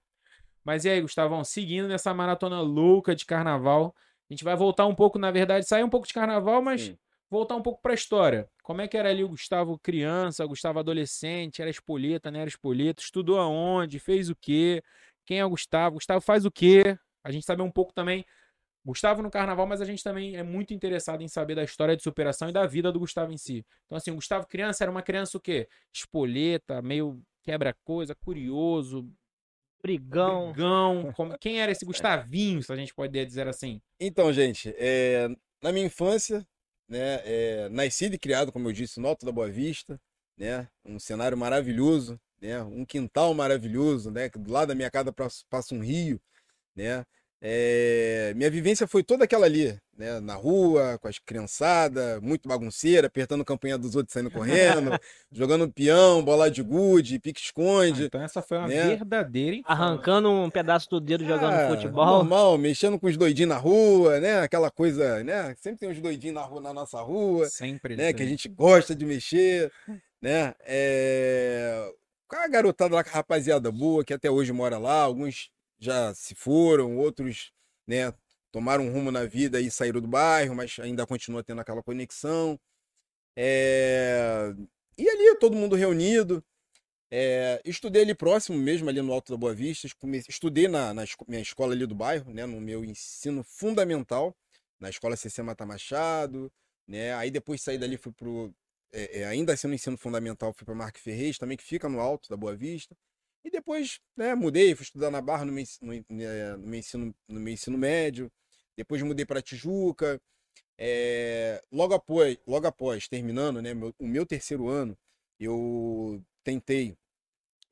Mas e aí, Gustavão, seguindo nessa maratona louca de carnaval, a gente vai voltar um pouco, na verdade, sair um pouco de carnaval, mas Sim. voltar um pouco pra história. Como é que era ali o Gustavo criança, o Gustavo adolescente, era espoleta, não era espoleta, estudou aonde, fez o quê? Quem é o Gustavo? Gustavo faz o quê? A gente sabe um pouco também Gustavo no carnaval, mas a gente também é muito interessado em saber da história de superação e da vida do Gustavo em si. Então, assim, o Gustavo criança era uma criança o quê? Espoleta, meio quebra-coisa, curioso, Brigão. brigão. Como- Quem era esse Gustavinho, se a gente pode dizer assim? Então, gente, é, na minha infância, né, é, nascido e criado, como eu disse, no Alto da Boa Vista, né, um cenário maravilhoso, né, um quintal maravilhoso, né, que do lado da minha casa passa passa um rio, né, é, minha vivência foi toda aquela ali, né, na rua, com as criançadas, muito bagunceira, apertando a campanha dos outros, saindo correndo, jogando peão, bola de gude, Ah, pique-esconde, então essa foi uma né? verdadeira infância. Arrancando um pedaço do dedo jogando Ah, futebol. Normal, mexendo com os doidinhos na rua, né? Aquela coisa, né? Sempre tem uns doidinhos na rua, na nossa rua, Sempre. né? Que a gente gosta de mexer, né? É... Com a garotada lá, com a rapaziada boa, que até hoje mora lá, alguns já se foram, outros, né? Tomaram um rumo na vida e saíram do bairro, mas ainda continua tendo aquela conexão. É... E ali, todo mundo reunido, é, estudei ali próximo mesmo, ali no Alto da Boa Vista. Estudei na, na minha escola ali do bairro, né? No meu ensino fundamental, na escola CC Mata Machado, né? Aí depois saí dali, fui pro. é, ainda sendo ensino fundamental, fui para Marco Ferrez, também que fica no Alto da Boa Vista. E depois, né, mudei, fui estudar na Barra no meu, no, eh, no meu ensino, no meu ensino médio. Depois mudei para Tijuca. É, logo após, logo após terminando, né, meu- o meu terceiro ano, eu tentei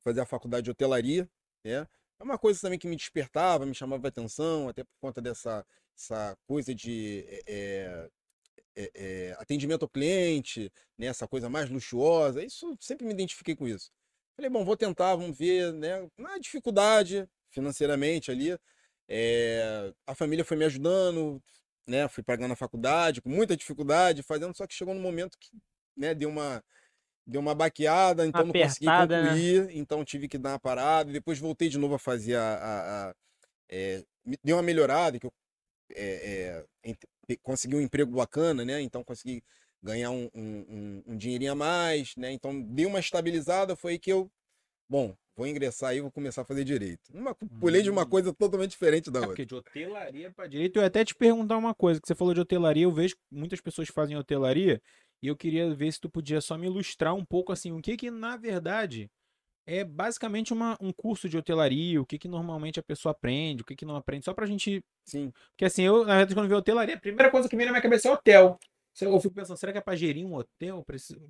fazer a faculdade de hotelaria, né? É uma coisa também que me despertava, me chamava atenção, até por conta dessa essa coisa de é, é, atendimento ao cliente, né? Essa coisa mais luxuosa. Isso sempre me identifiquei com isso. Falei, bom, vou tentar, vamos ver, né? Na dificuldade financeiramente ali, é, a família foi me ajudando, né? Fui pagando a faculdade com muita dificuldade, fazendo, só que chegou num momento que, né? Deu uma deu uma baqueada, então não consegui Apertada, né? concluir, então tive que dar uma parada. Depois voltei de novo a fazer a, a- a- é, me- deu uma melhorada, que eu é, é, consegui um emprego bacana, né? Então consegui ganhar um, um, um- um dinheirinho a mais, né? Então dei uma estabilizada, foi aí que eu, bom, vou ingressar aí, vou começar a fazer direito. Uma, pulei de uma Hum. coisa totalmente diferente da É outra. porque de hotelaria pra direito, eu ia até te perguntar uma coisa, que você falou de hotelaria, eu vejo que muitas pessoas fazem hotelaria, e eu queria ver se tu podia só me ilustrar um pouco, assim, o que que, na verdade, é basicamente uma, um curso de hotelaria, o que que normalmente a pessoa aprende, o que que não aprende, só pra gente... Sim. Porque assim, eu, na verdade, quando vi hotelaria, a primeira coisa que vem na minha cabeça é hotel. Eu fico pensando, será que é pra gerir um hotel?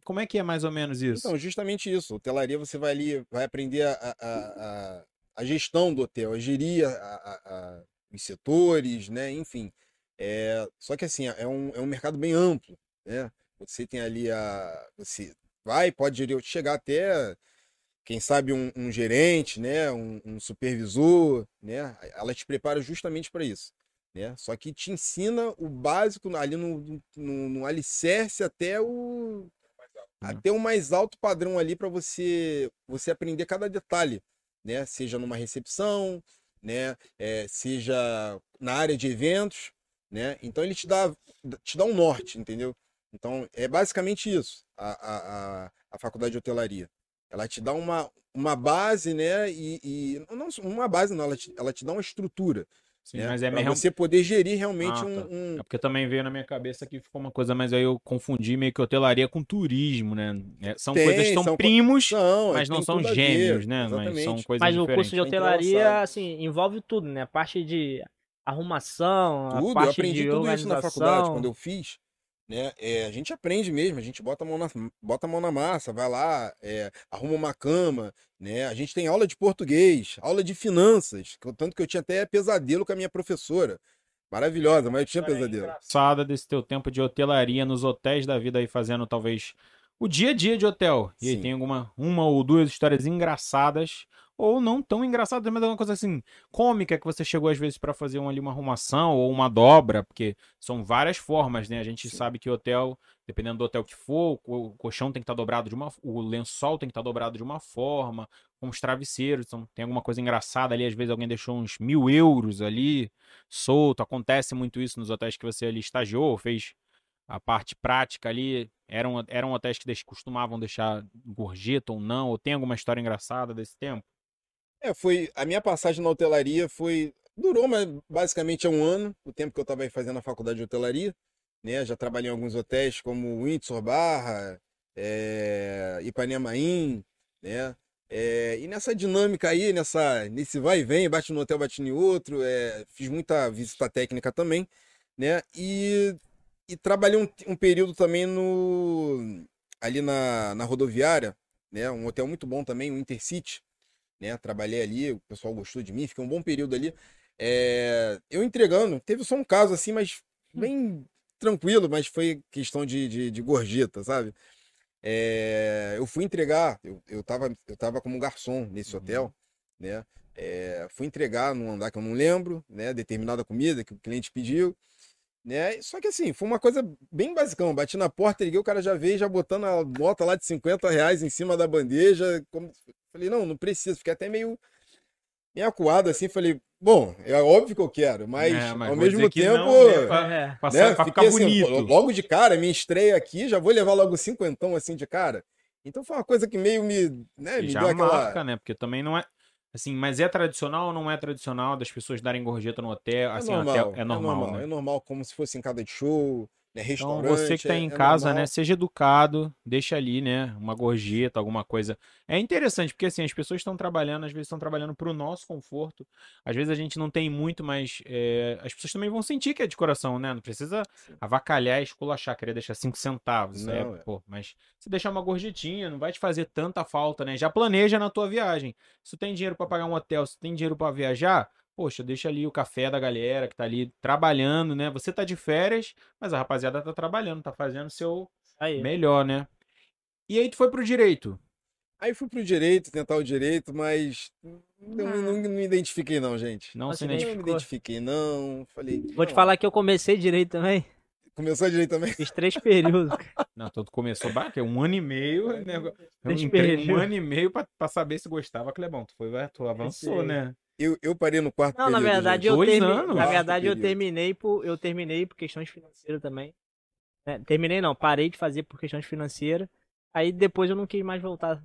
Como é que é mais ou menos isso? Então, justamente isso. Hotelaria você vai ali, vai aprender a, a, a, a gestão do hotel, a gerir a- os setores, né? Enfim. É, só que assim, é um, é um mercado bem amplo, né? Você tem ali a. Você vai, pode gerir, chegar até, quem sabe, um, um gerente, né? Um, um supervisor, né? Ela te prepara justamente para isso. Né? Só que te ensina o básico ali no, no, no alicerce até o, até o mais alto padrão ali para você você aprender cada detalhe, né? Seja numa recepção, né? É, seja na área de eventos, né? Então ele te dá te dá um norte, entendeu? Então é basicamente isso a, a, a, a faculdade de hotelaria. Ela te dá uma, uma base, né? E, e não uma base não, ela te, ela te dá uma estrutura, Sim, né? mas é mesmo... você poder gerir realmente Ah, um, tá. um- É porque também veio na minha cabeça que ficou uma coisa, mas aí eu confundi meio que hotelaria com turismo, né? É, são Tem, coisas que são são co- primos, Não, mas não são a gêmeos, né? Mas são coisas Mas o diferentes. curso de Tá hotelaria, assim, envolve tudo, né? A parte de arrumação, a Tudo, eu parte aprendi de tudo isso na faculdade quando eu fiz. Né? É, a gente aprende mesmo, a gente bota a mão na, bota a mão na massa, vai lá, é, arruma uma cama, né? A gente tem aula de português, aula de finanças, que eu- tanto que eu tinha até pesadelo com a minha professora. Maravilhosa, mas eu tinha pesadelo. Engraçada desse teu tempo de hotelaria nos hotéis da vida aí fazendo talvez o dia a dia de hotel. E aí Sim. tem alguma uma ou duas histórias engraçadas ou não tão engraçadas, mas é uma coisa assim cômica que você chegou às vezes pra fazer uma, ali uma arrumação ou uma dobra, porque são várias formas, né? A gente Sim. sabe que hotel, dependendo do hotel que for, o co- o colchão tem que estar dobrado de uma, o lençol tem que estar dobrado de uma forma, com os travesseiros, então tem alguma coisa engraçada ali, às vezes alguém deixou uns mil euros ali solto, acontece muito isso nos hotéis que você ali estagiou, fez a parte prática ali, eram, eram hotéis que costumavam deixar gorjeta ou não, ou tem alguma história engraçada desse tempo? É, foi. A minha passagem na hotelaria foi. Durou, mas basicamente é um ano, o tempo que eu estava fazendo a faculdade de hotelaria. Né? Já trabalhei em alguns hotéis como Windsor Barra, é, Ipanema Inn, né? É, e nessa dinâmica aí, nessa, nesse vai e vem, bate no hotel, bate em outro, é, fiz muita visita técnica também, né? E, e trabalhei um, um período também no, ali na, na rodoviária, né? Um hotel muito bom também, o Intercity, né? Trabalhei ali, o pessoal gostou de mim, fiquei um bom período ali. É, eu entregando, teve só um caso assim, mas bem tranquilo, mas foi questão de, de, de gorjeta, sabe? É, eu fui entregar, eu, eu, tava, eu tava como garçom nesse Uhum. hotel, né? É, fui entregar num andar que eu não lembro, né? Determinada comida que o cliente pediu, né? Só que assim, foi uma coisa bem basicão. Bati na porta, liguei, o cara já veio, já botando a nota lá de 50 reais em cima da bandeja. como- Falei, não, não precisa. Fiquei até meio, meio acuado assim. Falei, bom, é óbvio que eu quero, mas, É, mas ao mesmo tempo. não, né, pra- É. Pra, né, fiquei ficar assim, bonito. logo de cara, minha estreia aqui, já vou levar logo cinquentão assim de cara. Então foi uma coisa que meio me, né, me já deu aquela. marca, né? Porque também não é. Assim, mas é tradicional ou não é tradicional das pessoas darem gorjeta no hotel? É Assim, normal, hotel, é normal, né? é normal, como se fosse em cada de show, né? Então, você que tá é- em é casa, normal. né, seja educado, deixa ali, né, uma gorjeta, alguma coisa. É interessante, porque assim, as pessoas estão trabalhando, às vezes estão trabalhando pro nosso conforto. Às vezes a gente não tem muito, mas é, as pessoas também vão sentir que é de coração, né? Não precisa Sim. avacalhar e esculachar, querer deixar cinco centavos. Aí Não, é, é. pô, mas se deixar uma gorjetinha, não vai te fazer tanta falta, né? Já planeja na tua viagem. Se tu tem dinheiro pra pagar um hotel, se tu tem dinheiro pra viajar, poxa, deixa ali o café da galera que tá ali trabalhando, né? Você tá de férias, mas a rapaziada tá trabalhando, tá fazendo o seu Aí. melhor, né? E aí tu foi pro direito. Aí fui pro direito, tentar o direito, mas não, Ah. não, não me identifiquei não, gente. Não Não se se Não me identificou. identifiquei não. Falei, Vou te falar que eu comecei direito também. Começou direito também? Fiz três períodos. Não, então tu começou bah, que é um ano e meio, né? Eu Deixa entrei um ano e meio pra, pra saber se gostava, Clebão. Tu foi, tu avançou, né? Eu, eu parei no quarto Não, na período, verdade gente. eu termi... anos? na verdade eu Período. terminei por eu terminei por questões financeiras também. né? Terminei não, parei de fazer por questões financeiras. Aí depois eu não quis mais voltar.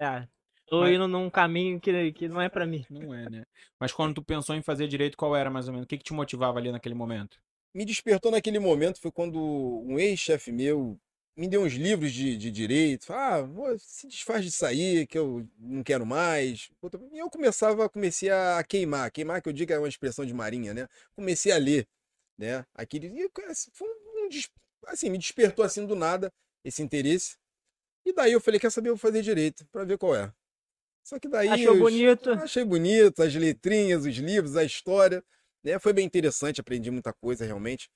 Ah, tô Mas- indo num caminho que, que não é pra mim. Não é, né? Mas quando tu pensou em fazer direito, qual era mais ou menos? O que, que te motivava ali naquele momento? me despertou naquele momento foi quando um ex-chefe meu me deu uns livros de, de direito. Ah, se desfaz disso aí, que eu não quero mais. E eu começava, comecei a queimar. Queimar, que eu digo é uma expressão de marinha, né? Comecei a ler, né? Aquele, e, assim, foi um, assim, me despertou assim do nada esse interesse. E daí eu falei, quer saber, eu vou fazer direito, pra ver qual é. Só que daí... Achou os- bonito? Achei bonito, as letrinhas, os livros, a história, né? Foi bem interessante, aprendi muita coisa realmente,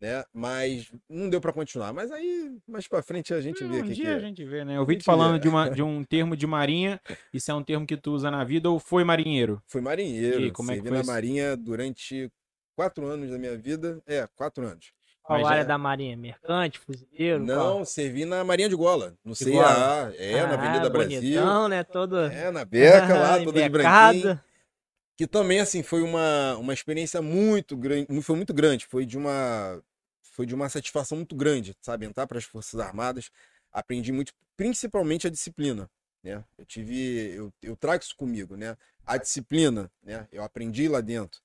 né? Mas não deu pra continuar. Mas aí, mais pra frente a gente vê um que, dia que a é. gente vê, né? Eu vi tu gente falando vê. de, uma, de um termo de marinha. Isso é um termo que tu usa na vida ou foi marinheiro? Fui marinheiro, E como é que servi foi na isso? marinha durante quatro anos da minha vida. É, quatro anos. Qual área já- da marinha? Mercante, fuzileiro? Não, servi na Marinha de Gola, no De CIA, é, na Avenida Ah, Brasil. Bonitão, né? Todo... É, na Beca lá, toda de branquinho. que também assim foi uma, uma experiência muito grande, foi muito grande, foi de uma foi de uma satisfação muito grande, sabe, entrar para as Forças Armadas, aprendi muito, principalmente a disciplina, né? Eu tive eu, eu trago isso comigo, né? A disciplina, né? Eu aprendi lá dentro,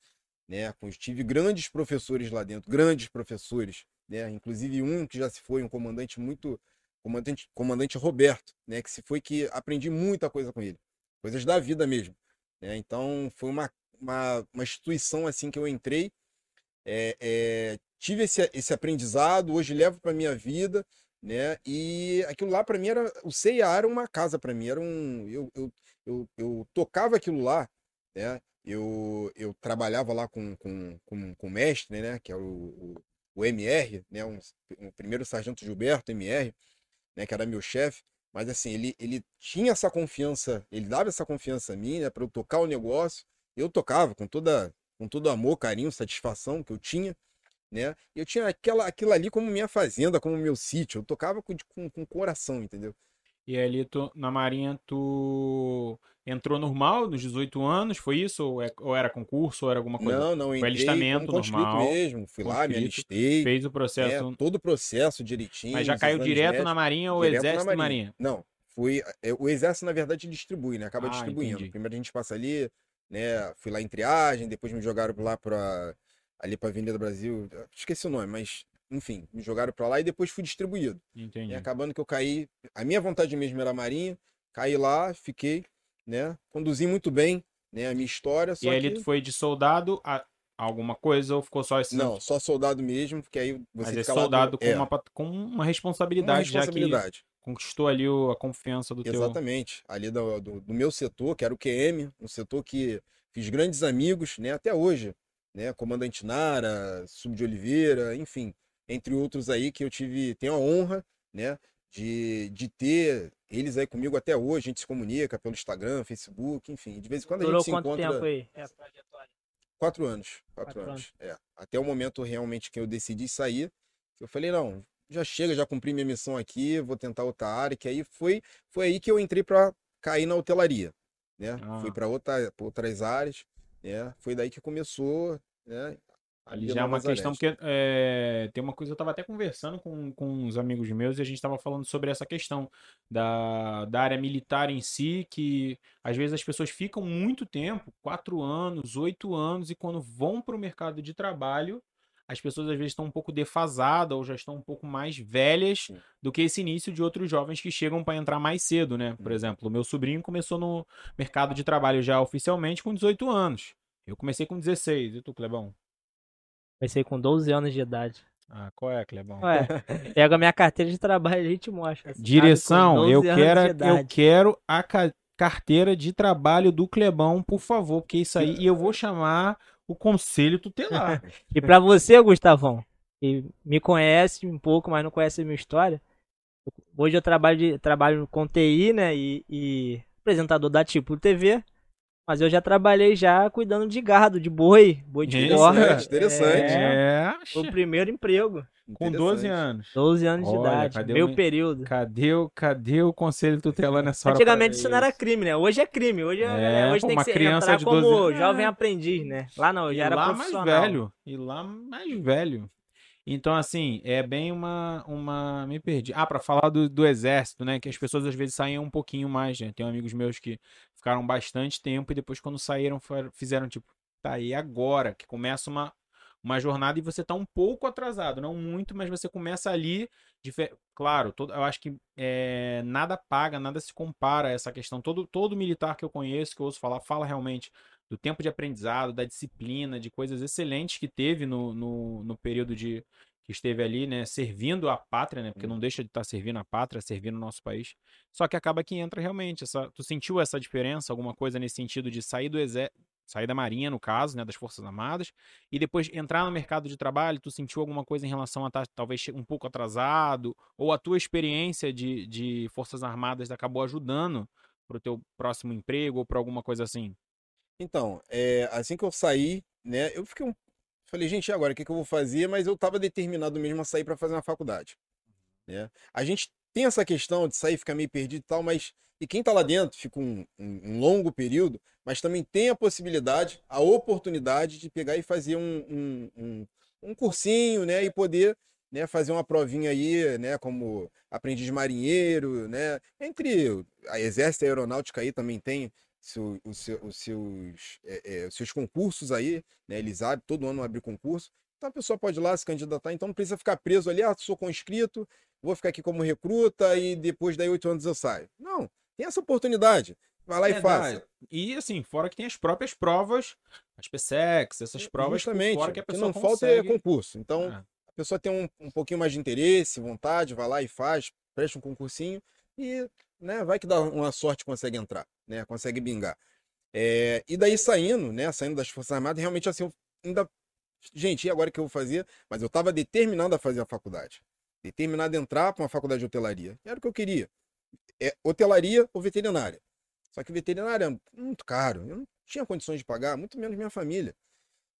né? Tive grandes professores lá dentro, grandes professores, né? Inclusive um que já se foi, um comandante muito comandante comandante Roberto, né, que se foi que aprendi muita coisa com ele, coisas da vida mesmo né? Então foi uma, uma, uma instituição assim que eu entrei, é, é, tive esse, esse aprendizado, hoje levo para minha vida, né? E aquilo lá para mim era o CIA era uma casa para mim, era um eu, eu, eu, eu tocava aquilo lá, né? Eu, eu trabalhava lá com, com, com, com o mestre, né? Que é o, o, o MR, né? Um, o primeiro sargento Gilberto MR, né? Que era meu chefe. Mas assim, ele, ele tinha essa confiança, ele dava essa confiança a mim, né, para eu tocar o negócio. Eu tocava com toda com todo amor, carinho, satisfação que eu tinha, né? Eu tinha aquela aquilo ali como minha fazenda, como meu sítio. Eu tocava com, com, com coração, entendeu? E ali tu, na marinha tu entrou normal nos 18 anos, foi isso? Ou, é- ou era concurso, ou era alguma coisa? Não, não, Foi alistamento conscrito normal, mesmo. Fui lá, me alistei, Fez o né, processo, todo o processo direitinho. mas já caiu direto médicos. na marinha ou Direto na exército e marinha? Não, fui. é, O exército, na verdade, distribui, né? Acaba Ah, distribuindo. entendi. Primeiro a gente passa ali, né? Fui lá em triagem, depois me jogaram lá pra. Ali pra Avenida Brasil. Esqueci o nome, mas enfim, me jogaram pra lá e depois fui distribuído. Entendi. E acabando que eu caí. A minha vontade mesmo era Marinha, caí lá, fiquei, né? Conduzi muito bem, né? A minha história. E aí que... tu foi de soldado a alguma coisa ou ficou só esse Não, só soldado mesmo, porque aí você Mas é fica lá do- soldado com, é, uma, com uma uma responsabilidade, já que responsabilidade. conquistou ali o- a confiança do teu. Exatamente. Ali do, do, do meu setor, que era o QM, um setor que fiz grandes amigos, né, até hoje, né, Comandante Nara, Sub de Oliveira, enfim, entre outros aí que eu tive, tenho a honra, né, de, de ter eles aí comigo até hoje, a gente se comunica pelo Instagram, Facebook, enfim, de vez em quando a Durou gente se quanto encontra tempo aí? É a quatro anos, quatro, Quatro anos, é, até o momento realmente que eu decidi sair, eu falei, não, já chega, já cumpri minha missão aqui, vou tentar outra área, que aí foi, foi aí que eu entrei para cair na hotelaria, né? Ah. Fui para outra, pra outras áreas, né? Foi daí que começou, né? Ali já é uma questão, porque é, tem uma coisa, eu tava até conversando com, com uns amigos meus e a gente tava falando sobre essa questão da, da área militar em si, que às vezes as pessoas ficam muito tempo, quatro anos, oito anos, e quando vão para o mercado de trabalho, as pessoas às vezes estão um pouco defasadas ou já estão um pouco mais velhas Sim. do que esse início de outros jovens que chegam para entrar mais cedo, né? Por Uhum. exemplo, o meu sobrinho começou no mercado de trabalho já oficialmente com 18 anos. Eu comecei com 16. E tu, Clebão? Comecei com 12 anos de idade. Ah, qual é, Clebão? Ué, pega a minha carteira de trabalho e a gente mostra. Direção, eu 12 anos quero, eu quero a ca- carteira de trabalho do Clebão, por favor, porque isso aí e eu vou chamar o conselho tutelar. E pra você, Gustavão, que me conhece um pouco, mas não conhece a minha história, hoje eu trabalho, de, trabalho com TI, né, e, e apresentador da Tipo TV, mas eu já trabalhei já cuidando de gado, de boi, boi de Interessante, corda. interessante. É, É, foi o primeiro emprego, com 12 anos. 12 anos de Olha, idade, cadê meu o- período. Cadê o, cadê o conselho tutelar nessa hora? Antigamente isso não era crime, né? Hoje é crime. Hoje, É, é, hoje pô, tem uma que ser, criança entrar de como 12 anos. jovem É. aprendiz, né? Lá não, E já era lá mais profissional. velho. E lá mais velho. Então, assim, é bem uma. uma me perdi. Ah, pra falar do, do exército, né? Que as pessoas às vezes saem um pouquinho mais, né? Tem amigos meus que ficaram bastante tempo e depois, quando saíram, fizeram tipo, tá aí agora, que começa uma, uma jornada e você tá um pouco atrasado, não muito, mas você começa ali. Claro, todo, eu acho que é, nada paga, nada se compara a essa questão. Todo, todo militar que eu conheço, que eu ouço falar, fala realmente do tempo de aprendizado, da disciplina, de coisas excelentes que teve no, no, no período de que esteve ali, né, servindo a pátria, né, porque não deixa de estar servindo a pátria, servindo o nosso país. Só que acaba que entra realmente essa, tu sentiu essa diferença, alguma coisa nesse sentido de sair do exército, sair da marinha no caso, né, das forças armadas, e depois entrar no mercado de trabalho, tu sentiu alguma coisa em relação a estar talvez che- um pouco atrasado, ou a tua experiência de, de forças armadas acabou ajudando pro teu próximo emprego ou para alguma coisa assim? Então, é, assim que eu saí, né, eu fiquei um. Falei, gente, agora o que, que eu vou fazer? Mas eu tava determinado mesmo a sair para fazer uma faculdade. Né? A gente tem essa questão de sair, ficar meio perdido e tal, mas. E quem tá lá dentro fica um, um- um longo período, mas também tem a possibilidade, a oportunidade de pegar e fazer um, um, um, um cursinho, né? E poder né, fazer uma provinha aí, né? Como aprendiz marinheiro, né? Entre a Exército e a Aeronáutica aí também tem seu- o seu- os seus, é, é, os seus concursos aí, né? Eles abrem, todo ano abre concurso. Então a pessoa pode ir lá se candidatar, então não precisa ficar preso ali, ah, sou conscrito, vou ficar aqui como recruta e depois daí oito anos eu saio. Não, tem essa oportunidade. Vai lá e Verdade. faça. E assim, fora que tem as próprias provas, as PSEX, essas provas Justamente. fora que a que não falta é consegue. concurso. Então, Ah, a pessoa tem um, um pouquinho mais de interesse, vontade, vai lá e faz, presta um concursinho e né, vai que dá uma sorte consegue entrar, né? Consegue bingar. É, e daí saindo, né? Saindo das Forças Armadas, realmente assim, eu ainda. Gente, e agora que eu vou fazer? Mas eu estava determinado a fazer a faculdade. Determinado a entrar para uma faculdade de hotelaria. Era o que eu queria. É hotelaria ou veterinária. Só que veterinária é muito caro. Eu não tinha condições de pagar, muito menos minha família.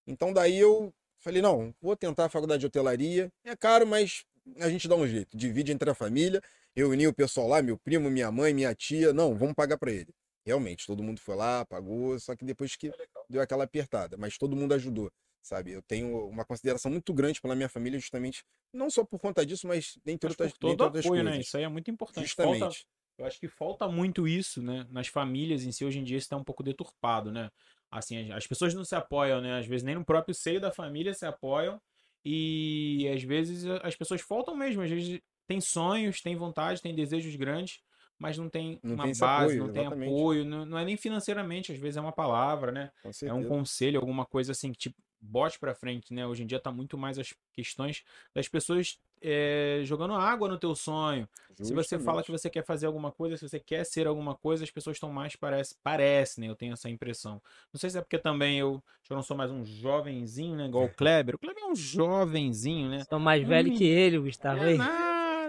Então daí eu falei, não, vou tentar a faculdade de hotelaria. É caro, mas a gente dá um jeito. Divide entre a família, reuni o pessoal lá, meu primo, minha mãe, minha tia. Não, vamos pagar para ele. Realmente, todo mundo foi lá, pagou, só que depois que deu aquela apertada, mas todo mundo ajudou, sabe? Eu tenho uma consideração muito grande pela minha família, justamente, não só por conta disso, mas dentre mas outras, por todo dentre outras apoio, né? coisas. Isso aí é muito importante. Falta, Justamente. eu acho que falta muito isso, né? Nas famílias em si, hoje em dia, isso tá um pouco deturpado, né? Assim, as- as pessoas não se apoiam, né? Às vezes nem no próprio seio da família se apoiam. E às vezes as pessoas faltam mesmo. Às vezes tem sonhos, tem vontade, tem desejos grandes, mas não tem Não uma tem base, apoio, não tem exatamente. apoio. Não, não é nem financeiramente, às vezes é uma palavra, né? É um conselho, alguma coisa assim que te bote pra frente, né? Hoje em dia tá muito mais as questões das pessoas eh, jogando água no teu sonho. Se você fala que Justamente. você quer fazer alguma coisa, se você quer ser alguma coisa, as pessoas estão mais, parece, parece, né? Eu tenho essa impressão. Não sei se é porque também eu, eu não sou mais um jovenzinho, né? Igual o Kleber. O Kleber é um jovenzinho, né? Sou mais velho menino. que ele, Gustavo. É aí.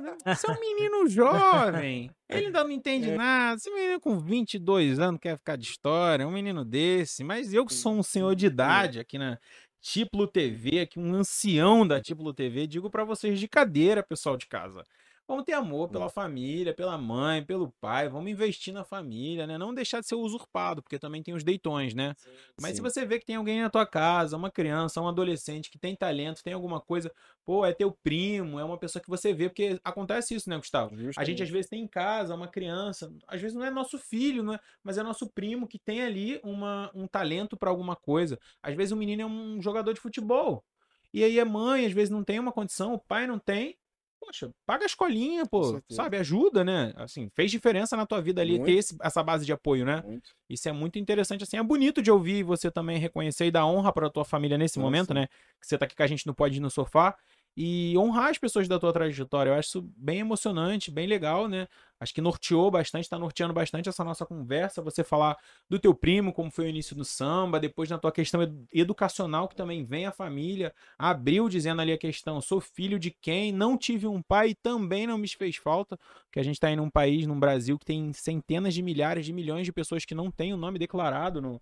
Nada. Você é um menino jovem. Ele ainda não entende nada. Esse menino com 22 anos quer ficar de história. Um menino desse. Mas eu que sou um senhor de idade aqui na Tiplo TV, aqui um ancião da Tiplo TV, digo pra vocês de cadeira, pessoal de casa. Vamos ter amor pela família, pela mãe, pelo pai. Vamos investir na família, né? Não deixar de ser usurpado, porque também tem os deitões, né? Mas se Sim. você vê que tem alguém na tua casa, uma criança, um adolescente que tem talento, tem alguma coisa, pô, é teu primo, é uma pessoa que você vê, porque acontece isso, né, Gustavo? A gente Justamente. às vezes tem em casa uma criança, às vezes não é nosso filho, não é, mas é nosso primo que tem ali uma, um talento pra alguma coisa. Às vezes o menino é um jogador de futebol. E aí a mãe, às vezes, não tem uma condição, o pai não tem. Poxa, paga a escolinha, pô, sabe? Ajuda, né? Assim, fez diferença na tua vida ali Muito. ter esse- essa base de apoio, né? Muito. Isso é muito interessante, assim, é bonito de ouvir você também reconhecer e dar honra pra tua família nesse Nossa. momento, né? Que você tá aqui com a gente no Pode Ir no Sofá e honrar as pessoas da tua trajetória. Eu acho isso bem emocionante, bem legal, né? Acho que norteou bastante, tá norteando bastante essa nossa conversa, você falar do teu primo, como foi o início do samba, depois na tua questão edu- educacional, que também vem a família, abriu dizendo ali a questão, sou filho de quem, não tive um pai e também não me fez falta, porque a gente tá aí num país, num Brasil, que tem centenas de milhares de milhões de pessoas que não têm o nome declarado no,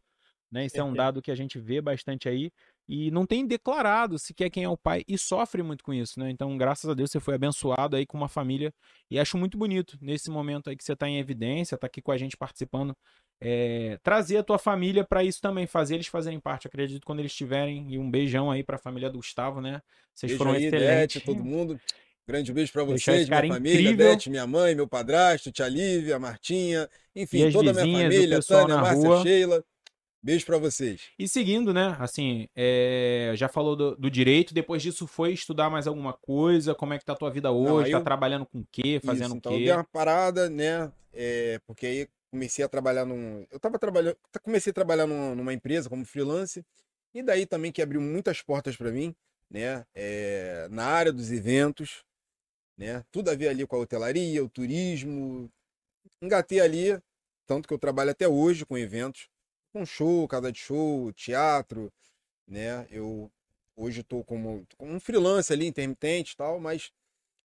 né? Isso é um dado que a gente vê bastante aí e não tem declarado sequer quem é o pai e sofre muito com isso, né? Então, graças a Deus, você foi abençoado aí com uma família e acho muito bonito nesse momento aí que você tá em evidência, tá aqui com a gente participando, é, trazer a tua família para isso também, fazer eles fazerem parte. Acredito quando eles estiverem e um beijão aí para a família do Gustavo, né? Vocês Beijo foram aí, excelentes. Beth, todo mundo. Grande beijo Deixar vocês, minha família, incrível. Beth, minha mãe, meu padrasto, tia Lívia, Martinha, enfim, toda a minha família, Tânia, Márcia, rua. Sheila. Beijo pra vocês. E seguindo, né? Assim, é, já falou do, do direito, depois disso foi estudar mais alguma coisa? Como é que tá a tua vida hoje? aí tá eu- trabalhando com o quê? Fazendo Isso, o então, quê? eu dei uma parada, né? é, porque aí comecei a trabalhar num. Eu tava trabalhando. Comecei a trabalhar num- numa empresa como freelance. E daí também que abriu muitas portas para mim, né? é, na área dos eventos, né? Tudo a ver ali com a hotelaria, o turismo. Engatei ali, tanto que eu trabalho até hoje com eventos, com show, casa de show, teatro, né? Eu hoje estou como, como um freelance ali, intermitente e tal, mas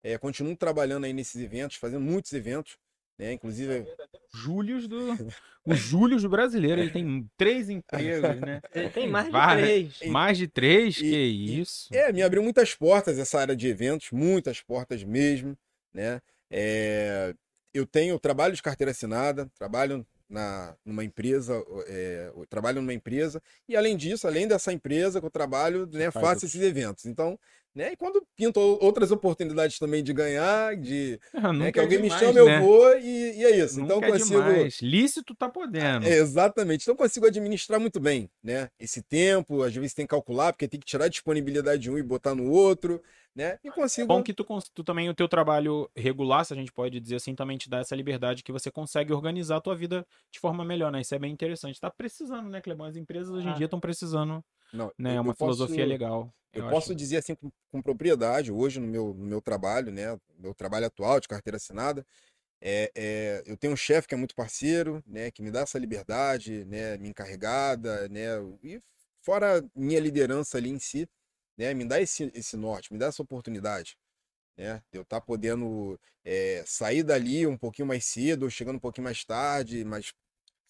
é, continuo trabalhando aí nesses eventos, fazendo muitos eventos, né? Inclusive, Július do. O Július do brasileiro, ele tem três empregos, né? Ele tem mais de Várias- três. Mais de três? E- que e- isso? é, me abriu muitas portas essa área de eventos, muitas portas mesmo, né? É, eu tenho eu trabalho de carteira assinada, trabalho na, numa empresa, é, eu trabalho numa empresa, e além disso, além dessa empresa que eu trabalho, né, faço esses eventos. Então, né, e quando pintam outras oportunidades também de ganhar, de Ah, né, que é alguém me demais, chama, né? eu vou, e, e é isso. Então, Nunca eu é consigo. demais. Lícito tá podendo. É, exatamente. Então eu consigo administrar muito bem, né? Esse tempo, às vezes tem que calcular, porque tem que tirar a disponibilidade de um e botar no outro, né? E consigo. Bom que tu, tu também, o teu trabalho regular, se a gente pode dizer assim, também te dá essa liberdade que você consegue organizar a tua vida de forma melhor, né? Isso é bem interessante. Tá precisando, né, Clebão? As empresas hoje em Ah. dia estão precisando, Não, né? eu- É uma eu posso- filosofia legal. Eu, eu posso acho. dizer assim com, com propriedade, hoje no meu, no meu trabalho, né? no Meu trabalho atual de carteira assinada. É, é, eu tenho um chefe que é muito parceiro, né? Que me dá essa liberdade, né? Minha encarregada, né? E fora minha liderança ali em si, né? Me dá esse, esse norte, me dá essa oportunidade, né? De eu estar podendo é, sair dali um pouquinho mais cedo, ou chegando um pouquinho mais tarde, mas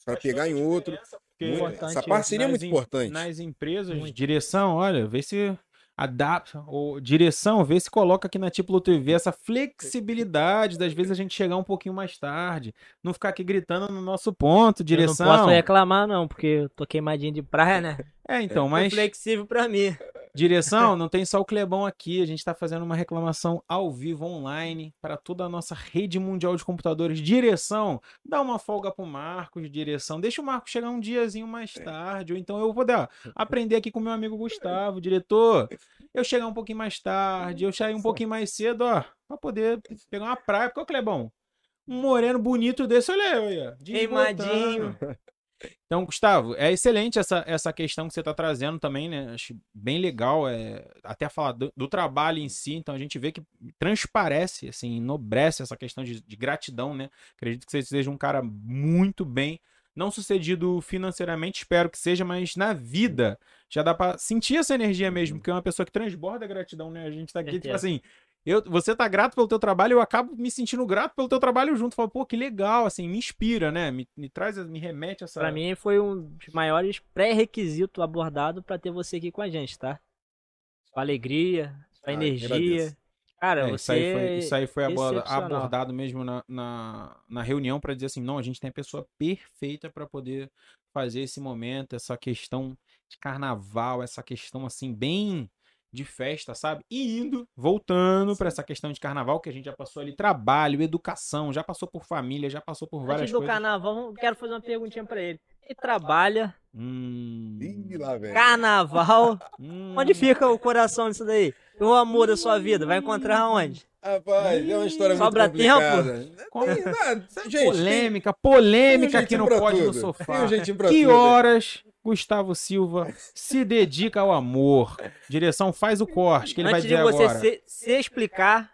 para pegar em outro. Porque Muito- essa parceria é nas muito em- importante. Nas empresas, Muito. direção, olha, vê se adapta, ou direção, vê se coloca aqui na Título TV essa flexibilidade das vezes a gente chegar um pouquinho mais tarde, não ficar aqui gritando no nosso ponto, direção. Eu não posso reclamar, não, porque eu tô queimadinho de praia, né? É, então, Foi mas flexível pra mim. Direção, não tem só o Clebão aqui, a gente está fazendo uma reclamação ao vivo online para toda a nossa rede mundial de computadores. Direção, dá uma folga pro Marcos, direção. Deixa o Marcos chegar um diazinho mais tarde, ou então eu vou poder ó, aprender aqui com o meu amigo Gustavo, diretor. Eu chegar um pouquinho mais tarde, eu sair um pouquinho mais cedo, ó, para poder pegar uma praia, porque o Clebão, um moreno bonito desse, olha aí, ó. Queimadinho. Então, Gustavo, é excelente essa, essa questão que você está trazendo também, né? Acho bem legal, é, até falar do, do trabalho em si. Então, a gente vê que transparece, assim, enobrece essa questão de, de gratidão, né? Acredito que você seja um cara muito bem, não sucedido financeiramente, espero que seja, mas na vida já dá para sentir essa energia mesmo, porque é uma pessoa que transborda gratidão, né? A gente tá aqui, tipo assim, eu, você tá grato pelo teu trabalho, eu acabo me sentindo grato pelo teu trabalho junto. Falo, pô, que legal, assim, me inspira, né? Me, me traz, me remete a essa. Pra mim foi um dos maiores pré-requisitos abordado pra ter você aqui com a gente, tá? Sua alegria, sua Ah, energia. Cara, É, você. isso aí foi, isso aí foi abordado mesmo na, na, na reunião para dizer assim, não, a gente tem a pessoa perfeita para poder fazer esse momento, essa questão de carnaval, essa questão assim bem de festa, sabe? E indo, voltando para essa questão de carnaval que a gente já passou ali, trabalho, educação, já passou por família, já passou por várias Antes do coisas. carnaval, quero fazer uma perguntinha pra ele. e trabalha. Hum. Ih, lá, velho. Carnaval. Hum. Onde fica o coração disso daí? O amor da sua vida? Vai encontrar onde? Rapaz, é uma história Sobra muito complicada. Como- Tem- não, gente, polêmica, tem- tem um polêmica no tudo. Sofá. Tem um jeitinho pra que tudo. horas Gustavo Silva se dedica ao amor? Direção faz o corte, que ele vai Antes de dizer você agora. se, se explicar,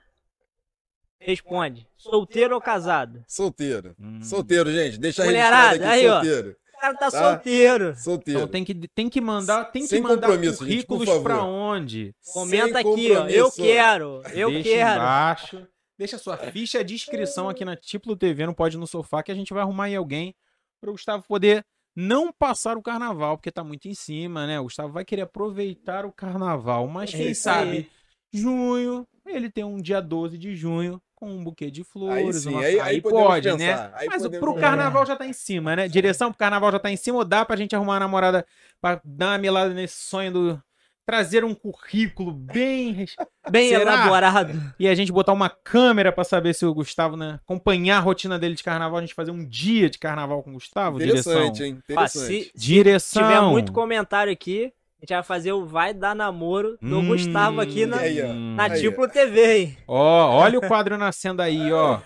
responde. Solteiro ou casado? Solteiro. Hum. Solteiro, gente. Deixa Mulherada, registrado aqui, aí, ó. solteiro. O cara tá, Tá. solteiro. Solteiro. Então tem que, tem que mandar, tem que Sem mandar compromisso, gente, por currículos favor. pra onde? Comenta Sem aqui, ó. Eu quero. Eu Deixa quero. embaixo. Deixa sua ficha de inscrição aqui na Tiplo TV, no Pode no Sofá, que a gente vai arrumar aí alguém para o Gustavo poder não passar o carnaval, porque tá muito em cima, né? O Gustavo vai querer aproveitar o carnaval, mas É quem isso sabe, aí. junho, ele tem um dia 12 de junho com um buquê de flores, Aí sim, uma- aí- aí podemos pode, né? pensar, aí Mas podemos pro carnaval já tá em cima, né? Direção pro carnaval já tá em cima, ou dá pra gente arrumar uma namorada pra dar uma melada nesse sonho do trazer um currículo bem Bem Será? elaborado. e a gente botar uma câmera pra saber se o Gustavo, né, acompanhar a rotina dele de carnaval, a gente fazer um dia de carnaval com o Gustavo, Interessante, direção. hein? Interessante. se Direção. tiver muito comentário aqui, a gente vai fazer o Vai Dar Namoro do Hum, Gustavo aqui na, aí, na Aí, Diplo TV, hein? Ó, olha o quadro nascendo aí, ó.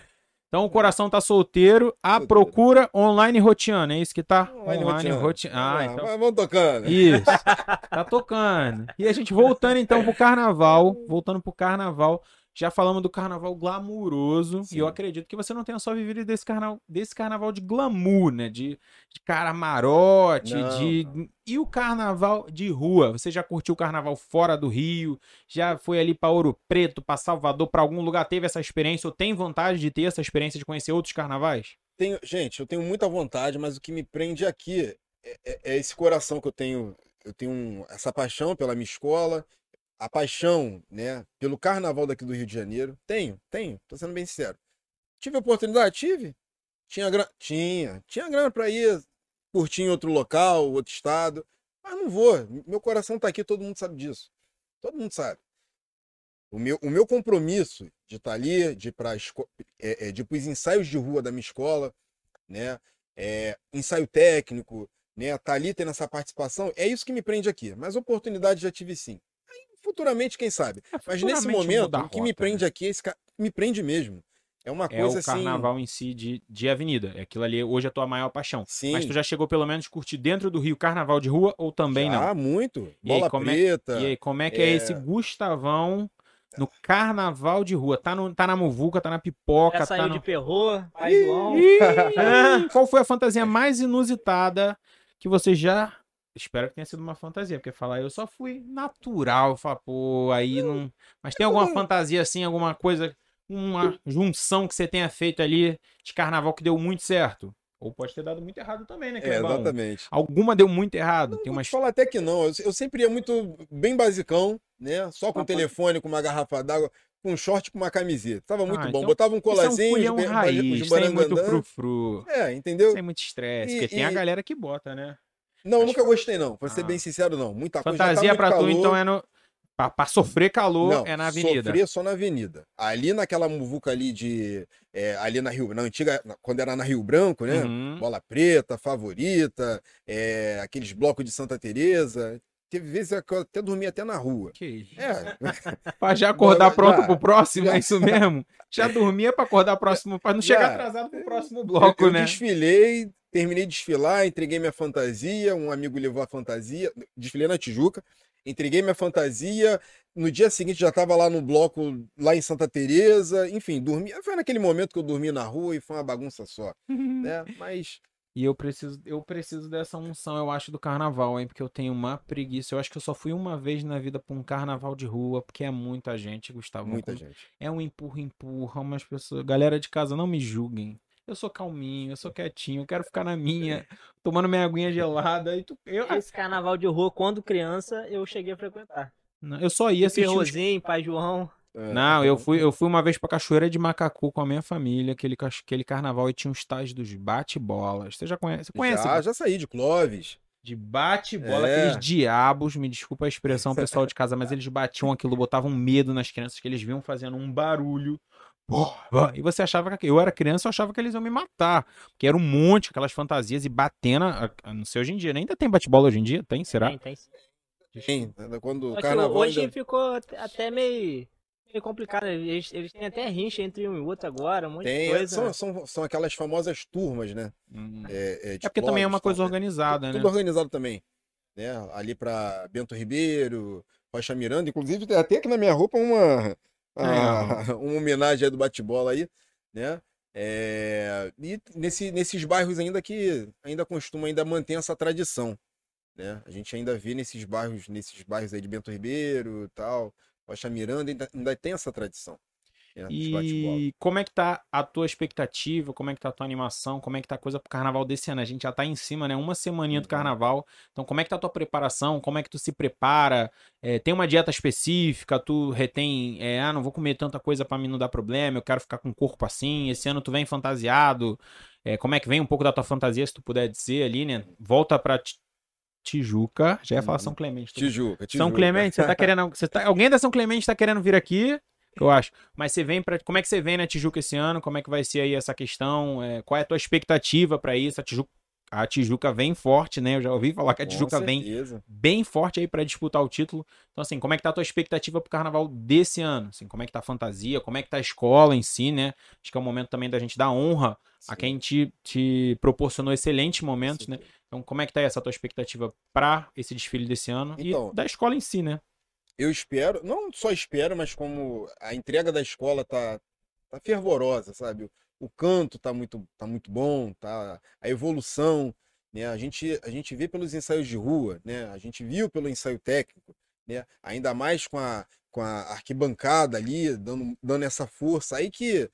Então o coração tá solteiro, a procura online roteando, é isso que tá? Online roteando. rote- Ah, então mas vamos tocando. Isso. Tá tocando. E a gente voltando então pro carnaval, voltando pro carnaval, já falamos do carnaval glamuroso, Sim. e eu acredito que você não tenha só vivido desse carnaval, desse carnaval de glamour, né? De, de camarote, Não, de e o carnaval de rua. Você já curtiu o carnaval fora do Rio? Já foi ali pra Ouro Preto, pra Salvador, pra algum lugar teve essa experiência ou tem vontade de ter essa experiência de conhecer outros carnavais? Tenho- gente, eu tenho muita vontade, mas o que me prende aqui é, é- é esse coração que eu tenho. Eu tenho um- essa paixão pela minha escola, a paixão, né, pelo carnaval daqui do Rio de Janeiro. Tenho, tenho, tô sendo bem sincero. Tive oportunidade? Tive. Tinha grana? Tinha. Tinha grana pra ir curtir em outro local, outro estado. Mas não vou. Meu coração tá aqui, todo mundo sabe disso. Todo mundo sabe. O meu, o meu compromisso de estar ali, de ir para é, é, de pros ensaios de rua da minha escola, né? É, ensaio técnico, né? Tá ali tendo essa participação, é isso que me prende aqui. Mas oportunidade já tive sim. Aí, futuramente, quem sabe? Mas nesse momento, o que me prende né? aqui, é esse ca- me prende mesmo. É uma É coisa o assim. carnaval em si de, de avenida. É aquilo ali, hoje é a tua maior paixão. Sim. Mas tu já chegou pelo menos curtir dentro do Rio carnaval de rua ou também Ah, não? muito. E aí, Bola como é- preta. E aí, como é que é, é. esse Gustavão no carnaval de rua? Tá, no, tá na muvuca, tá na pipoca, Já tá saiu no... de perro. Ih, Qual foi a fantasia mais inusitada que você já... Espero que tenha sido uma fantasia, porque falar eu só fui natural, falar, pô, aí não... Mas tem alguma fantasia assim, alguma coisa, uma junção que você tenha feito ali de carnaval que deu muito certo? Ou pode ter dado muito errado também, né, É, exatamente. Alguma deu muito errado. Tem Vou umas te falar até que não. Eu, eu sempre ia muito bem basicão, né? Só com Ah, telefone, com uma garrafa d'água, com um short com uma camiseta. Tava muito Ah, bom. então Botava um Isso é um colazinho, be- raiz, os sem muito barangandã. frufru. É, entendeu? Sem muito estresse. E- Porque tem a e- galera que bota, né? Não, eu Acho- nunca gostei, não. Pra ser Ah. bem sincero, não. Muita coisa. tá Fantasia muito pra tu, então, é no. Pra, pra sofrer calor Não, é na avenida. Sofrer só na avenida. Ali naquela muvuca ali de. é, ali na Rio. Na antiga. quando era na Rio Branco, né? Uhum. Bola Preta, Favorita, é, aqueles blocos de Santa Teresa. Teve vezes que eu até dormia até na rua. Que isso. É, Pra já acordar pronto já- pro próximo, já- é isso mesmo? Já dormia pra acordar próximo, pra não chegar Já. atrasado pro próximo bloco, eu né? desfilei, terminei de desfilar, entreguei minha fantasia, um amigo levou a fantasia, desfilei na Tijuca, entreguei minha fantasia, no dia seguinte já estava lá no bloco, lá em Santa Teresa, enfim, dormi, foi naquele momento que eu dormi na rua e foi uma bagunça só, né? Mas E eu preciso, eu preciso dessa unção, eu acho, do carnaval, hein? Porque eu tenho uma preguiça. Eu acho que eu só fui uma vez na vida pra um carnaval de rua, porque é muita gente, Gustavo. muita gente. É um empurra, empurra, umas pessoas. Galera de casa, não me julguem. Eu sou calminho, eu sou quietinho, eu quero ficar na minha, tomando minha aguinha gelada. E tu, eu, Esse carnaval de rua, quando criança, eu cheguei a frequentar. não, eu só ia assistir os Ferrozinho, Pai João. É. Não, eu fui, eu fui uma vez pra Cachoeira de Macacu com a minha família, aquele, aquele carnaval e tinha os tais dos bate-bolas. Você já conhece? Você conhece? Já, já saí de Clóvis. De bate-bola, É. aqueles diabos, me desculpa a expressão, pessoal de casa, mas eles batiam aquilo, botavam medo nas crianças, que eles vinham fazendo um barulho e você achava que eu era criança, eu achava que eles iam me matar, porque era um monte, aquelas fantasias e batendo, não sei hoje em dia, né? ainda tem bate-bola hoje em dia, tem, será? Tem, tem. sim. Quando o carnaval hoje ainda... ficou até- meio, meio complicado. Eles, eles têm até rincha entre um e outro agora, um monte Tem, de coisa. são, né? são, são aquelas famosas turmas, né? Hum. É, É porque também é uma coisa né? organizada, né? Tudo organizado também. Né? Ali pra Bento Ribeiro, Rocha Miranda. Inclusive, tem até aqui na minha roupa uma, a- uma homenagem aí do bate-bola aí, né? É, e nesse, nesses bairros ainda que ainda costuma ainda manter essa tradição, né? A gente ainda vê nesses bairros, nesses bairros aí de Bento Ribeiro e tal, Rocha Miranda, ainda, ainda tem essa tradição. Bate-bola. E como é que tá a tua expectativa? Como é que tá a tua animação? Como é que tá a coisa pro carnaval desse ano? A gente já tá em cima, né? Uma semaninha do Uhum. carnaval. Então, como é que tá a tua preparação? Como é que tu se prepara? É, tem uma dieta específica? Tu retém, é, ah, não vou comer tanta coisa pra mim não dar problema, eu quero ficar com o corpo assim. Esse ano tu vem fantasiado. É, como é que vem um pouco da tua fantasia, se tu puder dizer ali, né? Volta pra Ti- Tijuca. Já ia falar Uhum. São Clemente. tu- Tijuca, São Tijuca. Clemente, você tá querendo. Você tá, alguém da São Clemente tá querendo vir aqui, eu acho. Mas você vem para. Como é que você vem na Tijuca esse ano? Como é que vai ser aí essa questão? É, qual é a tua expectativa para isso? A Tijuca, a Tijuca vem forte, né? Eu já ouvi falar que a Tijuca vem bem forte aí para disputar o título. Então, assim, como é que tá a tua expectativa pro carnaval desse ano? Assim, como é que tá a fantasia? Como é que tá a escola em si, né? Acho que é o momento também da gente dar honra a Sim. quem te, te proporcionou excelentes momentos, né? Então, como é que tá essa tua expectativa para esse desfile desse ano Então, e da escola em si, né? Eu espero, não só espero, mas como a entrega da escola tá, tá fervorosa, sabe? O, canto tá muito, tá muito bom, tá a evolução, né? A gente, a gente vê pelos ensaios de rua, né? A gente viu pelo ensaio técnico, né? Ainda mais com a, com a arquibancada ali, dando, dando essa força aí que